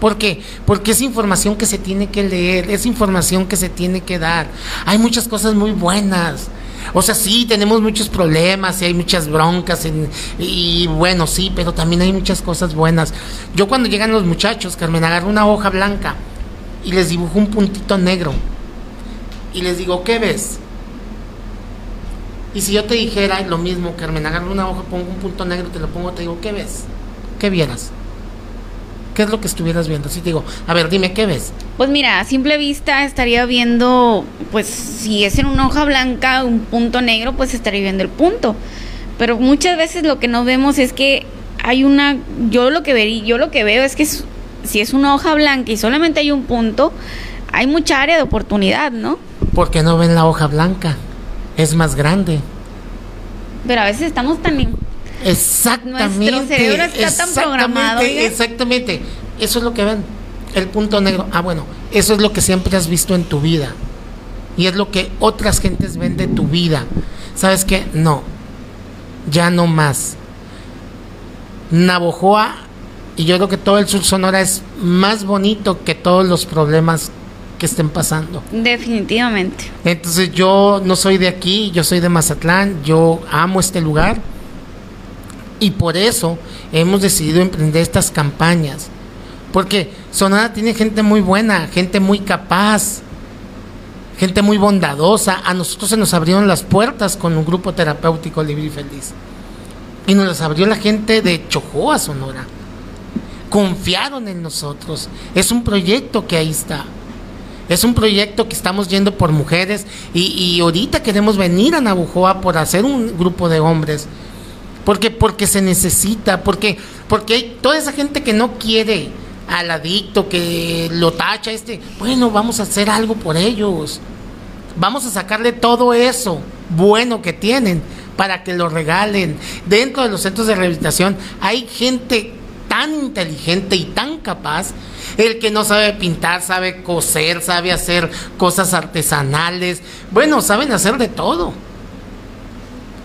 ¿Por qué? Porque es información que se tiene que leer, es información que se tiene que dar. Hay muchas cosas muy buenas. O sea, sí, tenemos muchos problemas y hay muchas broncas y bueno, sí, pero también hay muchas cosas buenas. Yo cuando llegan los muchachos, Carmen, agarro una hoja blanca y les dibujo un puntito negro y les digo, ¿qué ves? Y si yo te dijera lo mismo, Carmen, agarro una hoja, pongo un punto negro, te lo pongo, te digo, ¿qué ves? ¿Qué vieras? ¿Qué es lo que estuvieras viendo? Así te digo, a ver, dime, ¿qué ves? Pues mira, a simple vista estaría viendo, pues si es en una hoja blanca un punto negro, pues estaría viendo el punto. Pero muchas veces lo que no vemos es que hay una, yo lo que verí, yo lo que veo es que es- si es una hoja blanca y solamente hay un punto, hay mucha área de oportunidad, ¿no? Porque no ven la hoja blanca, es más grande. Pero a veces estamos tan Exactamente. Nuestro cerebro está tan programado. Exactamente. Eso es lo que ven. El punto negro. Ah, bueno, eso es lo que siempre has visto en tu vida. Y es lo que otras gentes ven de tu vida. ¿Sabes qué? No. Ya no más. Navojoa, y yo creo que todo el sur Sonora es más bonito que todos los problemas que estén pasando. Definitivamente. Entonces yo no soy de aquí, yo soy de Mazatlán, yo amo este lugar y por eso hemos decidido emprender estas campañas. Porque Sonora tiene gente muy buena, gente muy capaz, gente muy bondadosa. A nosotros se nos abrieron las puertas con un grupo terapéutico libre y feliz. Y nos las abrió la gente de Chojoa, Sonora. Confiaron en nosotros. Es un proyecto que ahí está. Es un proyecto que estamos yendo por mujeres y, y ahorita queremos venir a Nabujoa por hacer un grupo de hombres. Porque, porque se necesita, porque, porque hay toda esa gente que no quiere al adicto, que lo tacha, este, bueno, vamos a hacer algo por ellos. Vamos a sacarle todo eso bueno que tienen para que lo regalen. Dentro de los centros de rehabilitación hay gente tan inteligente y tan capaz. El que no sabe pintar, sabe coser, sabe hacer cosas artesanales. Bueno, saben hacer de todo.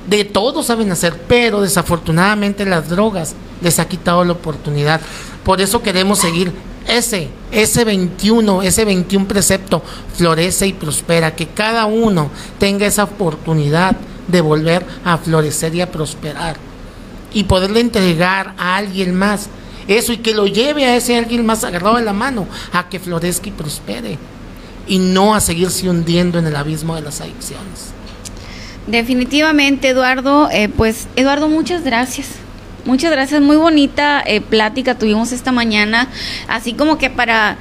De todo saben hacer, pero desafortunadamente las drogas les ha quitado la oportunidad. Por eso queremos seguir ese, ese 21, ese 21 precepto, florece y prospera, que cada uno tenga esa oportunidad de volver a florecer y a prosperar y poderle entregar a alguien más eso y que lo lleve a ese alguien más agarrado de la mano a que florezca y prospere y no a seguirse hundiendo en el abismo de las adicciones. Definitivamente, Eduardo, eh, pues Eduardo, muchas gracias. Muchas gracias, muy bonita eh, plática tuvimos esta mañana, así como que para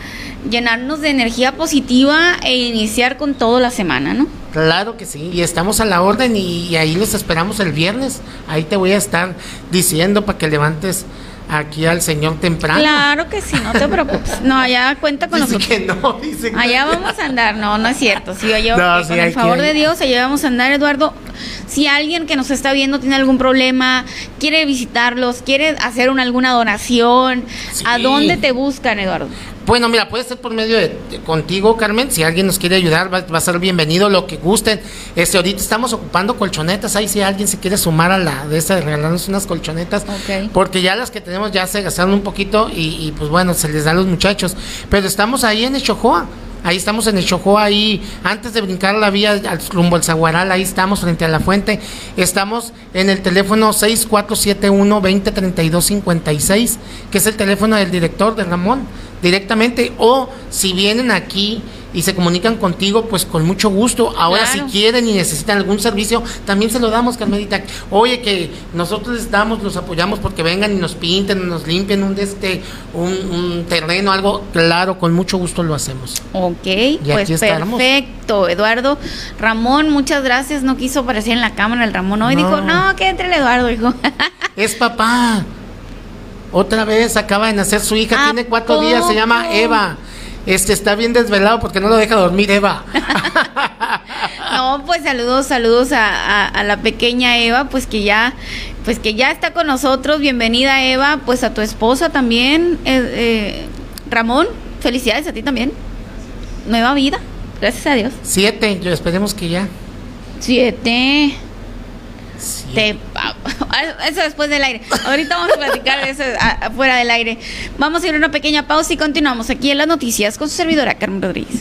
llenarnos de energía positiva e iniciar con todo la semana, ¿no? Claro que sí, y estamos a la orden y, y ahí los esperamos el viernes. Ahí te voy a estar diciendo para que levantes aquí al señor temprano. Claro que sí, no te preocupes. No, allá cuenta con Dice nosotros. que no, dice que- Allá vamos a andar, no, no es cierto. Sí, allá, No, eh, sí, con el favor que- de Dios, allá vamos a andar, Eduardo. Si alguien que nos está viendo tiene algún problema, quiere visitarlos, quiere hacer una, alguna donación, ¿a dónde te buscan, Eduardo? Bueno, mira, puede ser por medio de, de- contigo, Carmen. Si alguien nos quiere ayudar, va, va a ser bienvenido, lo que gusten. Este, ahorita estamos ocupando colchonetas. Ahí si alguien se quiere sumar a la de esta de regalarnos unas colchonetas, porque ya las que tenemos ya se gastaron un poquito y, y, pues bueno, se les da a los muchachos. Pero estamos ahí en Echojoa. Ahí estamos en Echojoa, ahí antes de brincar la vía al, rumbo al Zaguaral, ahí estamos frente a la fuente. Estamos en el teléfono 6471-203256, que es el teléfono del director de Ramón, directamente. O si vienen aquí y se comunican contigo, pues con mucho gusto. Ahora, Claro. si quieren y necesitan algún servicio, también se lo damos, Carmelita. Oye, que nosotros les damos, los apoyamos porque vengan y nos pinten, nos limpien un, este, un, un terreno, algo. Claro, con mucho gusto lo hacemos. Ok, aquí pues perfecto, Eduardo. Ramón, muchas gracias. No quiso aparecer en la cámara el Ramón hoy. No. Dijo, no, que entre el Eduardo, dijo. Es papá. Otra vez acaba de nacer su hija, ¿A tiene cuatro días, se llama? Eva. Este está bien desvelado porque no lo deja dormir Eva. No, pues saludos, saludos a, a- a la pequeña Eva, pues que ya, pues que ya está con nosotros. Bienvenida Eva, pues a tu esposa también, eh, eh, Ramón. Felicidades a ti también. Nueva vida, gracias a Dios. Siete, yo esperemos que ya. Siete. Siete. Te- eso después del aire. Ahorita vamos a platicar eso a- a- fuera del aire. Vamos a ir a una pequeña pausa y continuamos aquí en las noticias con su servidora Carmen Rodríguez.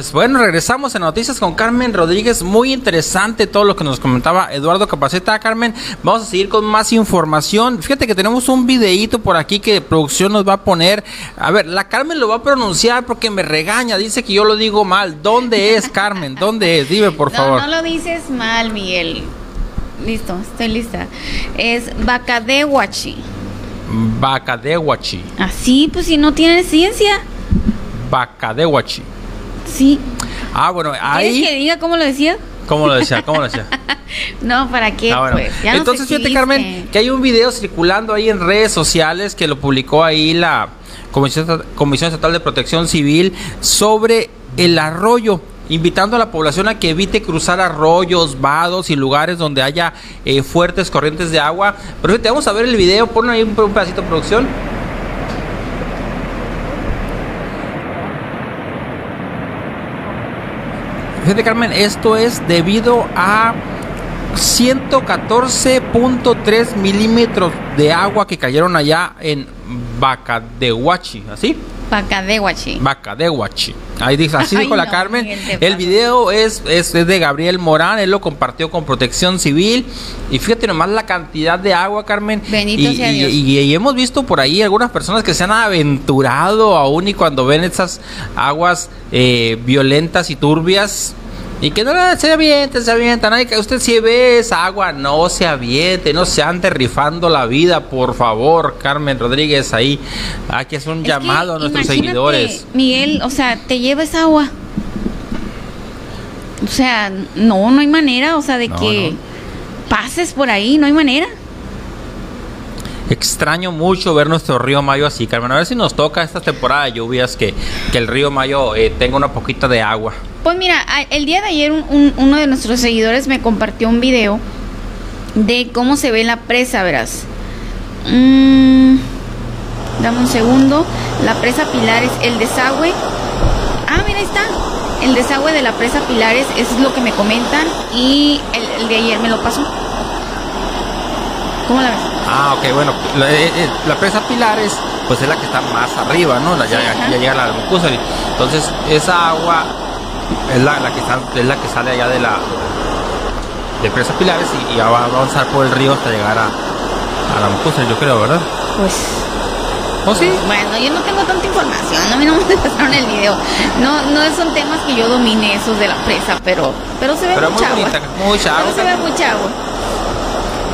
Pues bueno, regresamos en Noticias con Carmen Rodríguez. Muy interesante todo lo que nos comentaba Eduardo Capaceta. Carmen, vamos a seguir con más información. Fíjate que tenemos un videíto por aquí que producción nos va a poner. A ver, la Carmen lo va a pronunciar porque me regaña. Dice que yo lo digo mal. ¿Dónde es, Carmen? ¿Dónde es? Dime, por favor. No, no lo dices mal, Miguel. Listo, estoy lista. Es Bacadehuachi. Bacadehuachi. Así, pues si no tiene ciencia. Bacadehuachi. Sí. Ah, bueno, ahí. ¿Quieres que diga cómo lo decía? ¿Cómo lo decía? ¿Cómo lo decía? no, ¿para qué? Ah, bueno. pues? Ya Entonces, fíjate, Carmen, que hay un video circulando ahí en redes sociales que lo publicó ahí la Comisión, Comisión Estatal de Protección Civil sobre el arroyo invitando a la población a que evite cruzar arroyos, vados y lugares donde haya eh, fuertes corrientes de agua. Pero fíjate, vamos a ver el video, pon ahí un, un pedacito de producción. Fíjate Carmen, esto es debido a 114.3 milímetros de agua que cayeron allá en Bacadehuachi, ¿así? Bacadehuachi. Bacadehuachi. Ahí dice, así Ay, dijo la no, Carmen. El video es, es, es de Gabriel Morán, él lo compartió con Protección Civil. Y fíjate nomás la cantidad de agua, Carmen. Bendito y, sea y- Dios. y- y hemos visto por ahí algunas personas que se han aventurado aún y cuando ven esas aguas eh, violentas y turbias. Y que no "Ah, se avienten, se avientan. Ay, que usted si ve esa agua, no se aviente, no se ande rifando la vida, por favor, Carmen Rodríguez, ahí. Hay que hacer un Es llamado a nuestros seguidores. Miguel, o sea, te lleva esa agua. O sea, no, no hay manera, o sea, de No, que no. pases por ahí, no hay manera. Extraño mucho ver nuestro río Mayo así, Carmen. A ver si nos toca esta temporada de lluvias que, que el río Mayo eh, tenga una poquita de agua. Pues mira, el día de ayer un- un- uno de nuestros seguidores me compartió un video de cómo se ve la presa, verás. Mm, dame un segundo. La presa Pilares, el desagüe. Ah, mira, ahí está. El desagüe de la presa Pilares es lo que me comentan y el, el de ayer me lo pasó. ¿Cómo la ves? Ah, ok, bueno, la, eh, eh, la presa Pilares, pues es la que está más arriba, ¿no? La, ya, ya- Ajá. ya llega a la Albuquerque. Entonces, esa agua es la, la que está- es la que sale allá de la de presa Pilares y, y ya va a avanzar por el río hasta llegar a, a la Albuquerque, yo creo, ¿verdad? Pues ¿O sí? Bueno, yo no tengo tanta información, a mí no me pasaron el video. No, no son temas que yo domine esos de la presa, pero, pero se ve Pero muy mucha agua. bonita, agua. Pero se ve mucha agua.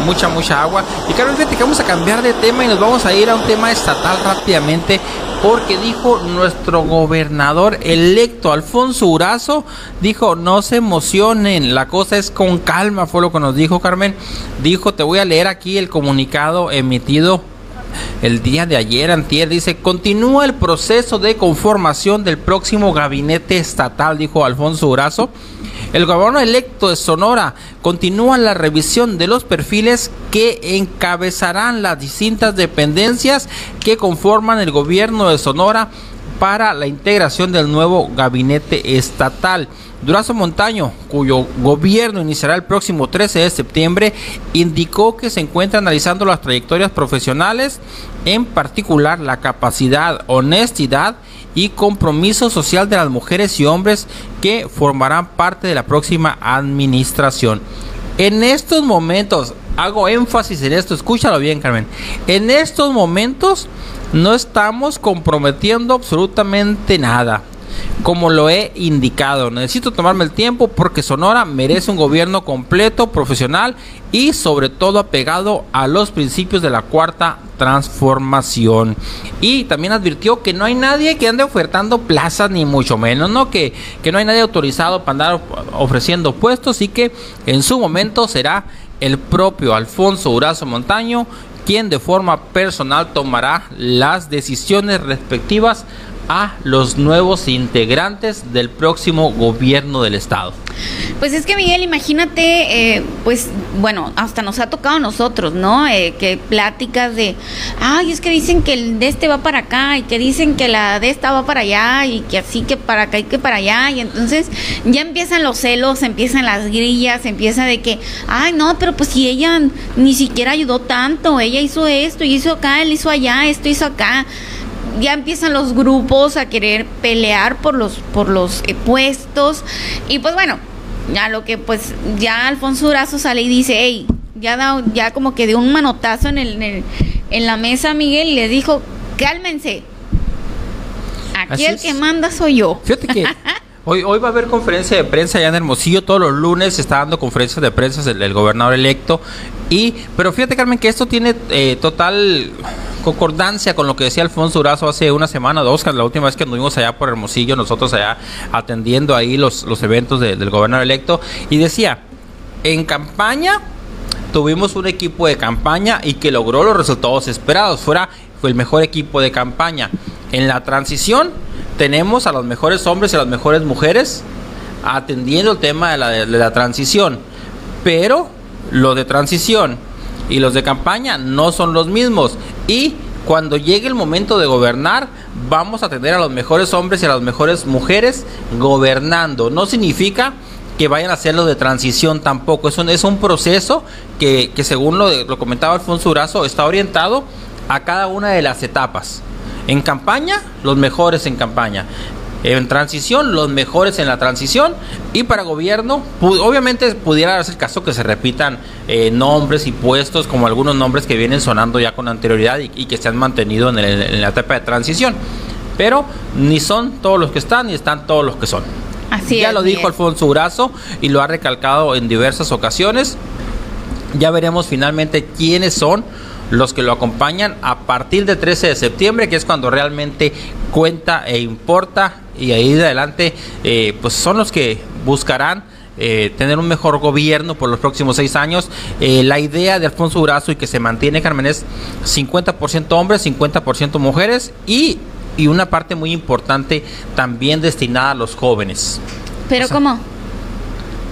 Mucha, mucha agua. Y Carmen, fíjate que vamos a cambiar de tema y nos vamos a ir a un tema estatal rápidamente. Porque dijo nuestro gobernador electo, Alfonso Urazo, dijo, no se emocionen, la cosa es con calma, fue lo que nos dijo Carmen. Dijo, te voy a leer aquí el comunicado emitido el día de ayer, antier, dice, continúa el proceso de conformación del próximo gabinete estatal, dijo Alfonso Urazo. El gobernador electo de Sonora continúa la revisión de los perfiles que encabezarán las distintas dependencias que conforman el gobierno de Sonora para la integración del nuevo gabinete estatal. Durazo Montaño, cuyo gobierno iniciará el próximo 13 de septiembre, indicó que se encuentra analizando las trayectorias profesionales, en particular la capacidad, honestidad y compromiso social de las mujeres y hombres que formarán parte de la próxima administración. En estos momentos, hago énfasis en esto, escúchalo bien, Carmen. En estos momentos no estamos comprometiendo absolutamente nada como lo he indicado. Necesito tomarme el tiempo porque Sonora merece un gobierno completo, profesional y sobre todo apegado a los principios de la cuarta transformación. Y también advirtió que no hay nadie que ande ofertando plazas, ni mucho menos, ¿no? Que, que no hay nadie autorizado para andar ofreciendo puestos y que en su momento será el propio Alfonso Urazo Montaño quien de forma personal tomará las decisiones respectivas a los nuevos integrantes del próximo gobierno del estado. Pues es que Miguel, imagínate, eh, pues bueno, hasta nos ha tocado a nosotros, ¿no? Eh, que pláticas de, ay, es que dicen que el de este va para acá y que dicen que la de esta va para allá y que así que para acá y que para allá y entonces ya empiezan los celos, empiezan las grillas, empieza de que, ay, no, pero pues si ella ni siquiera ayudó tanto, ella hizo esto y hizo acá, él hizo allá, esto hizo acá ya empiezan los grupos a querer pelear por los por los eh, puestos. Y pues bueno ya lo que pues ya Alfonso Durazo sale y dice hey ya da, ya como que dio un manotazo en el, en, la mesa Miguel y le dijo cálmense. Aquí el que manda soy yo fíjate que Hoy, hoy va a haber conferencia de prensa ya en Hermosillo, todos los lunes está dando conferencias de prensa del, gobernador electo. Y, pero fíjate Carmen que esto tiene eh, total concordancia con lo que decía Alfonso Durazo hace una semana dos, la última vez que anduvimos allá por Hermosillo, nosotros allá atendiendo ahí los, los eventos del gobernador electo, y decía, en campaña tuvimos un equipo de campaña y que logró los resultados esperados, fuera fue el mejor equipo de campaña. En la transición tenemos a los mejores hombres y a las mejores mujeres atendiendo el tema de la, transición, pero lo de transición y los de campaña no son los mismos. Y cuando llegue el momento de gobernar, vamos a tener a los mejores hombres y a las mejores mujeres gobernando. No significa que vayan a hacerlo de transición tampoco. Es un, es un proceso que, que según lo, lo comentaba Alfonso Urazo, está orientado a cada una de las etapas. En campaña, los mejores en campaña en transición, los mejores en la transición y para gobierno, obviamente pudiera darse el caso que se repitan eh, nombres y puestos como algunos nombres que vienen sonando ya con anterioridad y, que se han mantenido en, en, la etapa de transición, pero ni son todos los que están ni están todos los que son. Así ya lo dijo Alfonso Urazo y lo ha recalcado en diversas ocasiones. Ya veremos finalmente quiénes son los que lo acompañan a partir del 13 de septiembre, que es cuando realmente cuenta e importa, y ahí de adelante, eh, pues son los que buscarán eh, tener un mejor gobierno por los próximos seis años. Eh, la idea de Alfonso Durazo y que se mantiene, Carmen, es 50% hombres, 50% mujeres y, y, una parte muy importante también destinada a los jóvenes. ¿Pero cómo?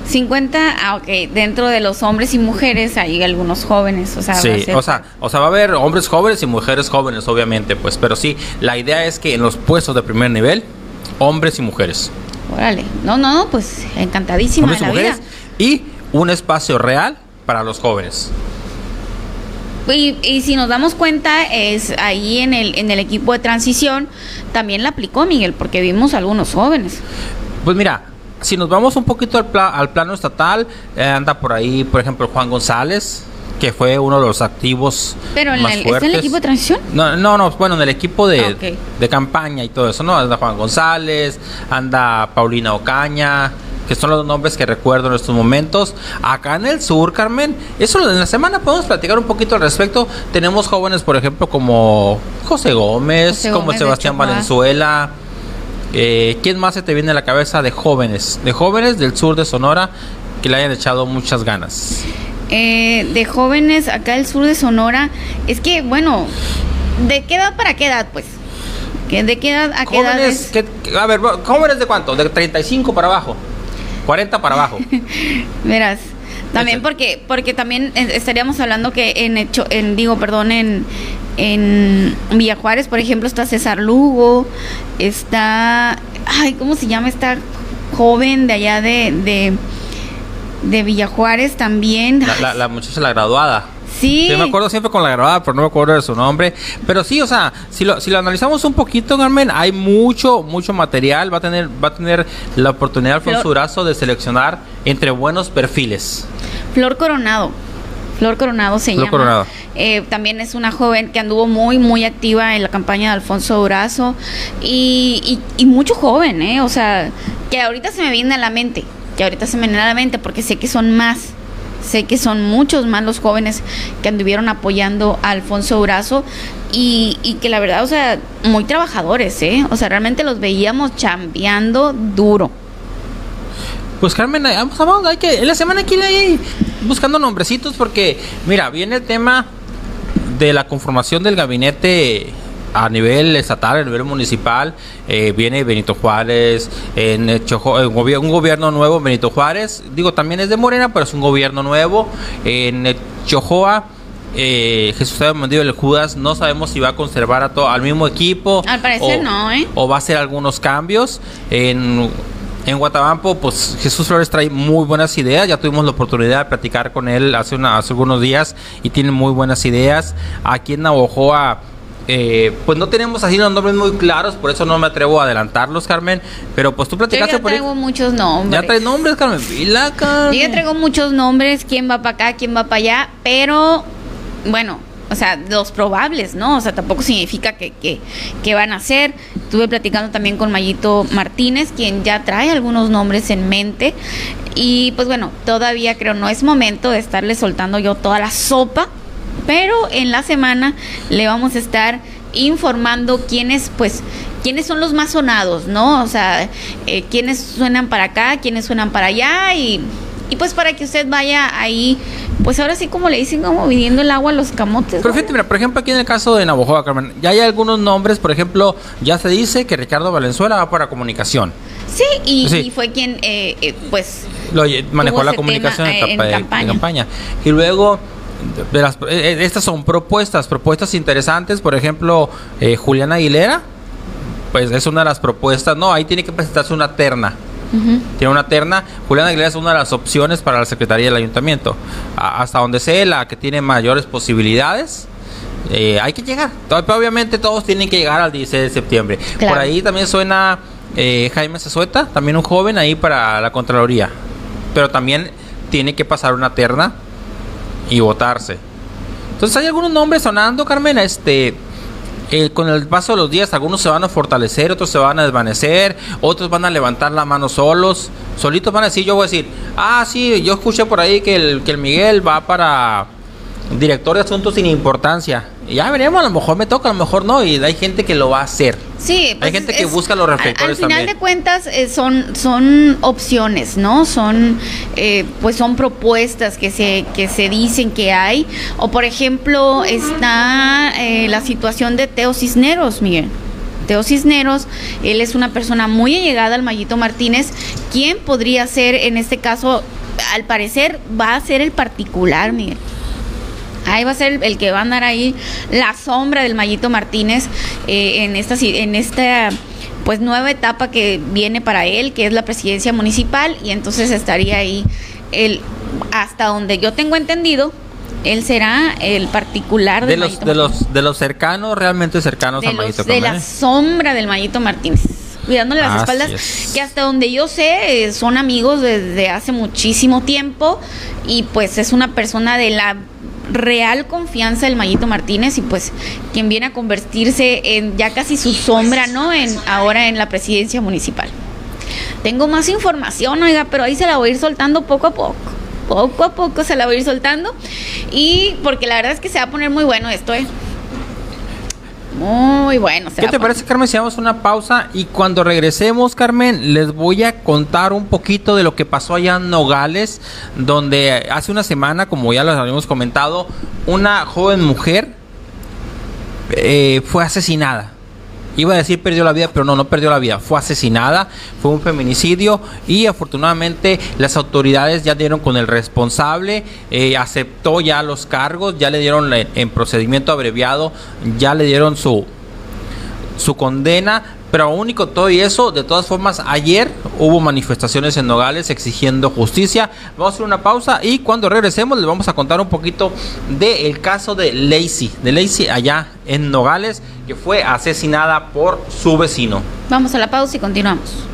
50, ah, ok, dentro de los hombres y mujeres hay algunos jóvenes, o sea, sí, o sea, o sea, va a haber hombres jóvenes y mujeres jóvenes, obviamente, pues, pero sí, la idea es que en los puestos de primer nivel, hombres y mujeres. Órale, no, no, pues encantadísima hombres y mujeres y un espacio real para los jóvenes. Y, y, si nos damos cuenta, es ahí en el, en el equipo de transición también la aplicó Miguel, porque vimos algunos jóvenes. Pues mira, si nos vamos un poquito al, al plano estatal, eh, anda por ahí, por ejemplo, Juan González, que fue uno de los activos ¿Pero más en el, fuertes. ¿está en el equipo de transición? No, no, no, bueno, en el equipo de, Ah, de campaña y todo eso, ¿no? Anda Juan González, anda Paulina Ocaña, que son los nombres que recuerdo en estos momentos. Acá en el sur, Carmen, eso en la semana podemos platicar un poquito al respecto. Tenemos jóvenes, por ejemplo, como José Gómez, José como Gómez Sebastián. Valenzuela. Eh, ¿Quién más se te viene a la cabeza de jóvenes? De jóvenes del sur de Sonora que le hayan echado muchas ganas. Eh, de jóvenes acá del sur de Sonora, es que, bueno, ¿de qué edad para qué edad, pues? ¿Que ¿De qué edad a qué edad Jóvenes, es? que, que- a ver, jóvenes de cuánto? De 35 para abajo. 40 para abajo. Verás, también porque porque también eh, estaríamos hablando que en, hecho, en digo, perdón, en en Villa Juárez, por ejemplo, está César Lugo, está ay, ¿cómo se llama esta joven de allá de de de Villajuárez también. La, la, la muchacha, la graduada. Sí. Sí, me acuerdo siempre con la grabada, pero no me acuerdo de su nombre. Pero sí, o sea, si lo, si lo analizamos un poquito, Carmen, hay mucho, mucho material. Va a tener, va a tener la oportunidad Alfonso Durazo de seleccionar entre buenos perfiles. Flor Coronado. Flor Coronado se Flor llama. Coronado. Eh, también es una joven que anduvo muy, muy activa en la campaña de Alfonso Durazo. Y, y- y mucho joven, ¿eh? O sea, que ahorita se me viene a la mente. Que ahorita se me viene a la mente porque sé que son más. Sé que son muchos más los jóvenes que anduvieron apoyando a Alfonso Durazo. Y, y que la verdad, o sea, muy trabajadores, ¿eh? O sea, realmente los veíamos chambeando duro. Pues Carmen, vamos, vamos, hay que, en la semana hay que ir buscando nombrecitos porque, mira, viene el tema de la conformación del gabinete a nivel estatal, a nivel municipal, eh, viene Benito Juárez, en Chojo- gobi- un gobierno nuevo, Benito Juárez, digo, también es de Morena, pero es un gobierno nuevo, en Chojoa, eh, Jesús Mendívil el Judas, no sabemos si va a conservar a todo, al mismo equipo. Al parecer o- no, ¿eh? o va a hacer algunos cambios. En, en Guatabampo, pues Jesús Flores trae muy buenas ideas. Ya tuvimos la oportunidad de platicar con él hace, una- hace algunos días y tiene muy buenas ideas. Aquí en Navojoa, eh, pues no tenemos así los nombres muy claros, por eso no me atrevo a adelantarlos, Carmen. Pero pues tú Yo platicaste ya por ahí. traigo muchos nombres. Ya traes nombres, Carmen. Pila, Carmen. Yo ya traigo muchos nombres, quién va para acá, quién va para allá, pero bueno, o sea, los probables, ¿no? O sea, tampoco significa que, que, que van a ser. Estuve platicando también con Mayito Martínez, quien ya trae algunos nombres en mente. Y pues bueno, todavía creo no es momento de estarle soltando yo toda la sopa, pero en la semana le vamos a estar informando quiénes, pues, quiénes son los más sonados, ¿no? O sea, eh, quiénes suenan para acá, quiénes suenan para allá y, y pues para que usted vaya ahí, pues ahora sí como le dicen, como midiendo el agua a los camotes. Pero fíjate, mira, por ejemplo, aquí en el caso de Navojoa, Carmen, ya hay algunos nombres, por ejemplo, ya se dice que Ricardo Valenzuela va para comunicación. Sí, y, Sí. y fue quien, eh, eh, pues, Lo, manejó la comunicación en, eh, en capa- en campaña. campaña. Y luego, de las, eh, eh, estas son propuestas, propuestas interesantes. Por ejemplo, eh, Juliana Aguilera, pues es una de las propuestas. No, ahí tiene que presentarse una terna. ujú. Tiene una terna. Juliana Aguilera es una de las opciones para la Secretaría del Ayuntamiento. A- hasta donde sé, la que tiene mayores posibilidades. eh, hay que llegar. Obviamente todos tienen que llegar al 16 de septiembre. Claro. Por ahí también suena eh, Jaime Zazueta, también un joven ahí para la Contraloría. Pero también tiene que pasar una terna y votarse. Entonces hay algunos nombres sonando, Carmen, este... eh, con el paso de los días, algunos se van a fortalecer, otros se van a desvanecer, otros van a levantar la mano solos, solitos van a decir, yo voy a decir, ah, sí, yo escuché por ahí que el, que el Miguel va para director de asuntos sin importancia. Ya veremos, a lo mejor me toca, a lo mejor no, y hay gente que lo va a hacer. Sí, pues gente es- que busca los reflectores Al final también. de cuentas eh, son son opciones, ¿no? Son eh, pues son propuestas que se que se dicen que hay. O por ejemplo está eh, la situación de Teo Cisneros, Miguel. Teo Cisneros, él es una persona muy allegada al Mayito Martínez, quien podría ser en este caso, al parecer va a ser el particular, Miguel. Ahí va a ser el, el que va a andar ahí la sombra del Mayito Martínez eh, en esta en esta pues nueva etapa que viene para él, que es la presidencia municipal y entonces estaría ahí el hasta donde yo tengo entendido, él será el particular De del los, Mayito de Martínez. los, de los cercanos, realmente cercanos de, a los- Mayito de la sombra del Mayito Martínez. Cuidándole las Así espaldas, es. que hasta donde yo sé eh, son amigos desde hace muchísimo tiempo y pues es una persona de la real confianza del Mayito Martínez y pues quien viene a convertirse en ya casi su sombra, ¿no? En ahora en la presidencia municipal. Tengo más información, oiga, pero ahí se la voy a ir soltando poco a poco. Poco a poco se la voy a ir soltando. Y porque la verdad es que se va a poner muy bueno esto, ¿eh? Muy bueno. se ¿Qué te parece, Carmen, si damos una pausa y cuando regresemos, Carmen, les voy a contar un poquito de lo que pasó allá en Nogales, donde hace una semana, como ya les habíamos comentado, una joven mujer eh, fue asesinada. Iba a decir perdió la vida, pero no, no perdió la vida. Fue asesinada, fue un feminicidio y afortunadamente las autoridades ya dieron con el responsable, eh, aceptó ya los cargos, ya le dieron en, en procedimiento abreviado, ya le dieron su, su condena, Pero aún y con todo y eso, de todas formas, ayer hubo manifestaciones en Nogales exigiendo justicia. Vamos a hacer una pausa y cuando regresemos les vamos a contar un poquito del caso de Lacey, de Lacey allá en Nogales, que fue asesinada por su vecino. Vamos a la pausa y continuamos.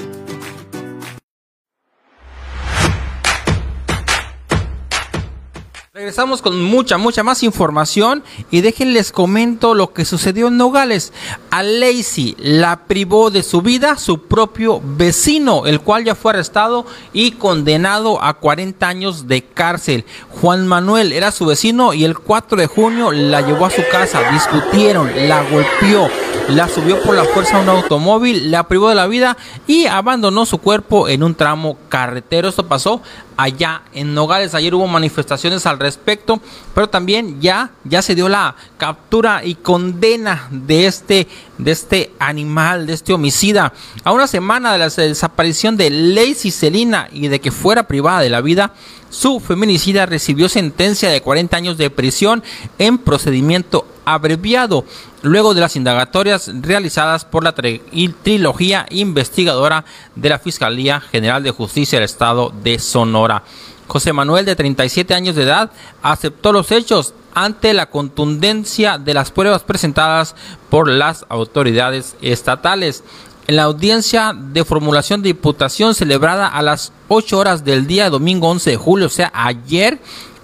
Regresamos con mucha, mucha más información y déjenles comento lo que sucedió en Nogales. A Lacey la privó de su vida su propio vecino, el cual ya fue arrestado y condenado a 40 años de cárcel. Juan Manuel era su vecino y el 4 de junio la llevó a su casa, discutieron, la golpeó, la subió por la fuerza a un automóvil, la privó de la vida y abandonó su cuerpo en un tramo carretero. Esto pasó allá en Nogales. Ayer hubo manifestaciones al pero también ya, ya se dio la captura y condena de este, de este animal, de este homicida. A una semana de la desaparición de Lacey Celina y de que fuera privada de la vida, su feminicida recibió sentencia de 40 años de prisión en procedimiento abreviado, luego de las indagatorias realizadas por la trilogía investigadora de la Fiscalía General de Justicia del Estado de Sonora. José Manuel, de 37 años de edad, aceptó los hechos ante la contundencia de las pruebas presentadas por las autoridades estatales. En la audiencia de formulación de imputación celebrada a las 8 horas del día domingo 11 de julio, o sea, ayer,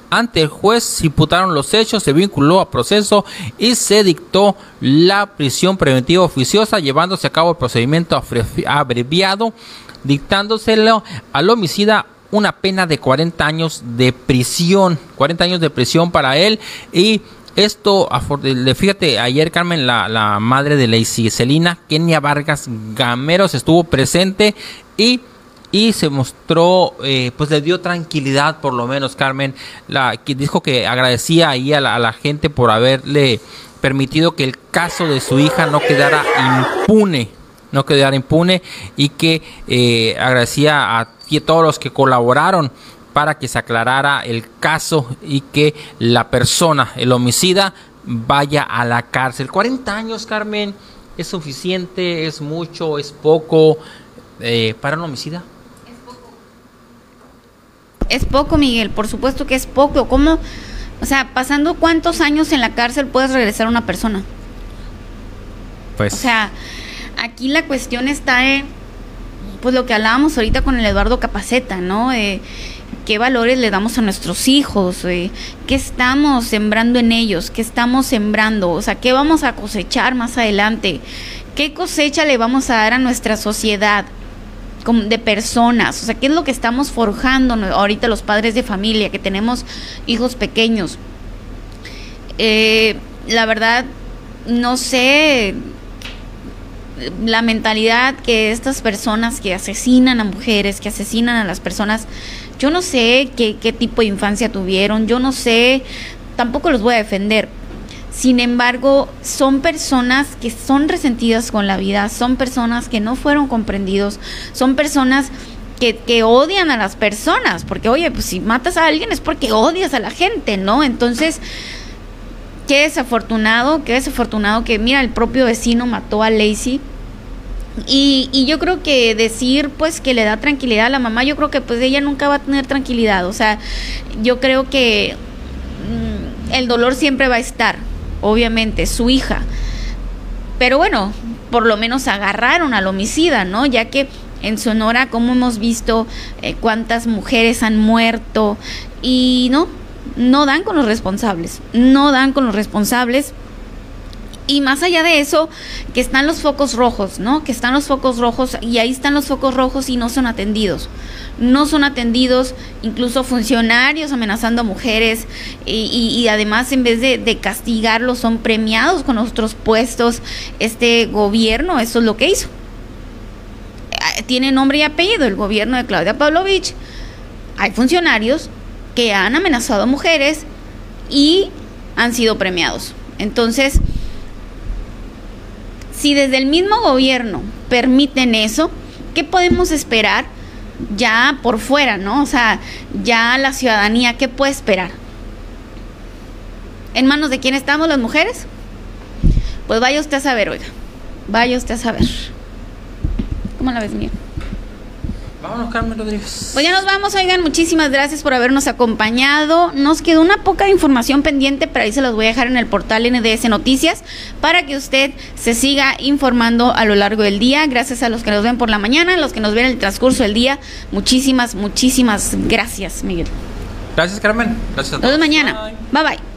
ante el juez se imputaron los hechos, se vinculó a proceso y se dictó la prisión preventiva oficiosa, llevándose a cabo el procedimiento abreviado, dictándoselo al homicida una pena de 40 años de prisión, 40 años de prisión para él. Y esto, fíjate, ayer Carmen, la, madre de Lacey Celina, Kenia Vargas Gameros, estuvo presente y y se mostró, eh, pues le dio tranquilidad por lo menos, Carmen, la, que dijo que agradecía ahí a la, a la, gente por haberle permitido que el caso de su hija no quedara impune, no quedara impune y que eh, agradecía a todos los que colaboraron para que se aclarara el caso y que la persona, el homicida, vaya a la cárcel. 40 años, Carmen, ¿es suficiente? ¿Es mucho? ¿Es poco eh, para un homicida? Es poco, Miguel, por supuesto que es poco. ¿Cómo? O sea, pasando cuántos años en la cárcel puedes regresar a una persona. Pues. O sea, aquí la cuestión está en, pues lo que hablábamos ahorita con el Eduardo Capaceta, ¿no? Eh, ¿Qué valores le damos a nuestros hijos? Eh, ¿Qué estamos sembrando en ellos? ¿Qué estamos sembrando? O sea, ¿qué vamos a cosechar más adelante? ¿Qué cosecha le vamos a dar a nuestra sociedad? de personas, o sea, qué es lo que estamos forjando ahorita los padres de familia, que tenemos hijos pequeños. Eh, la verdad, no sé la mentalidad que estas personas que asesinan a mujeres, que asesinan a las personas, yo no sé qué, qué tipo de infancia tuvieron, yo no sé, tampoco los voy a defender, sin embargo, son personas que son resentidas con la vida, son personas que no fueron comprendidos, son personas que, que, odian a las personas, porque oye, pues si matas a alguien es porque odias a la gente, ¿no? Entonces, qué desafortunado, qué desafortunado que, mira, el propio vecino mató a Lacey. Y, y yo creo que decir pues que le da tranquilidad a la mamá, yo creo que pues ella nunca va a tener tranquilidad. O sea, yo creo que mm, el dolor siempre va a estar, obviamente, su hija. Pero bueno, por lo menos agarraron al homicida, ¿no? Ya que en Sonora, como hemos visto, eh, cuántas mujeres han muerto y no, no dan con los responsables, no dan con los responsables. Y más allá de eso, que están los focos rojos, ¿no? Que están los focos rojos y ahí están los focos rojos y no son atendidos. No son atendidos, incluso funcionarios amenazando a mujeres y, además en vez de, de, castigarlos son premiados con otros puestos. Este gobierno, eso es lo que hizo. Tiene nombre y apellido el gobierno de Claudia Pavlovich. Hay funcionarios que han amenazado a mujeres y han sido premiados. Entonces, si desde el mismo gobierno permiten eso, ¿qué podemos esperar ya por fuera, no? O sea, ya la ciudadanía, ¿qué puede esperar? ¿En manos de quién estamos las mujeres? Pues vaya usted a saber, oiga. Vaya usted a saber. ¿Cómo la ves, Miguel? Vámonos, Carmen Rodríguez. Pues ya nos vamos, oigan, muchísimas gracias por habernos acompañado. Nos quedó una poca información pendiente, pero ahí se los voy a dejar en el portal NDS Noticias para que usted se siga informando a lo largo del día. Gracias a los que nos ven por la mañana, a los que nos ven en el transcurso del día. Muchísimas, muchísimas gracias, Miguel. Gracias, Carmen. Gracias a todos. Nos vemos mañana. bye. bye.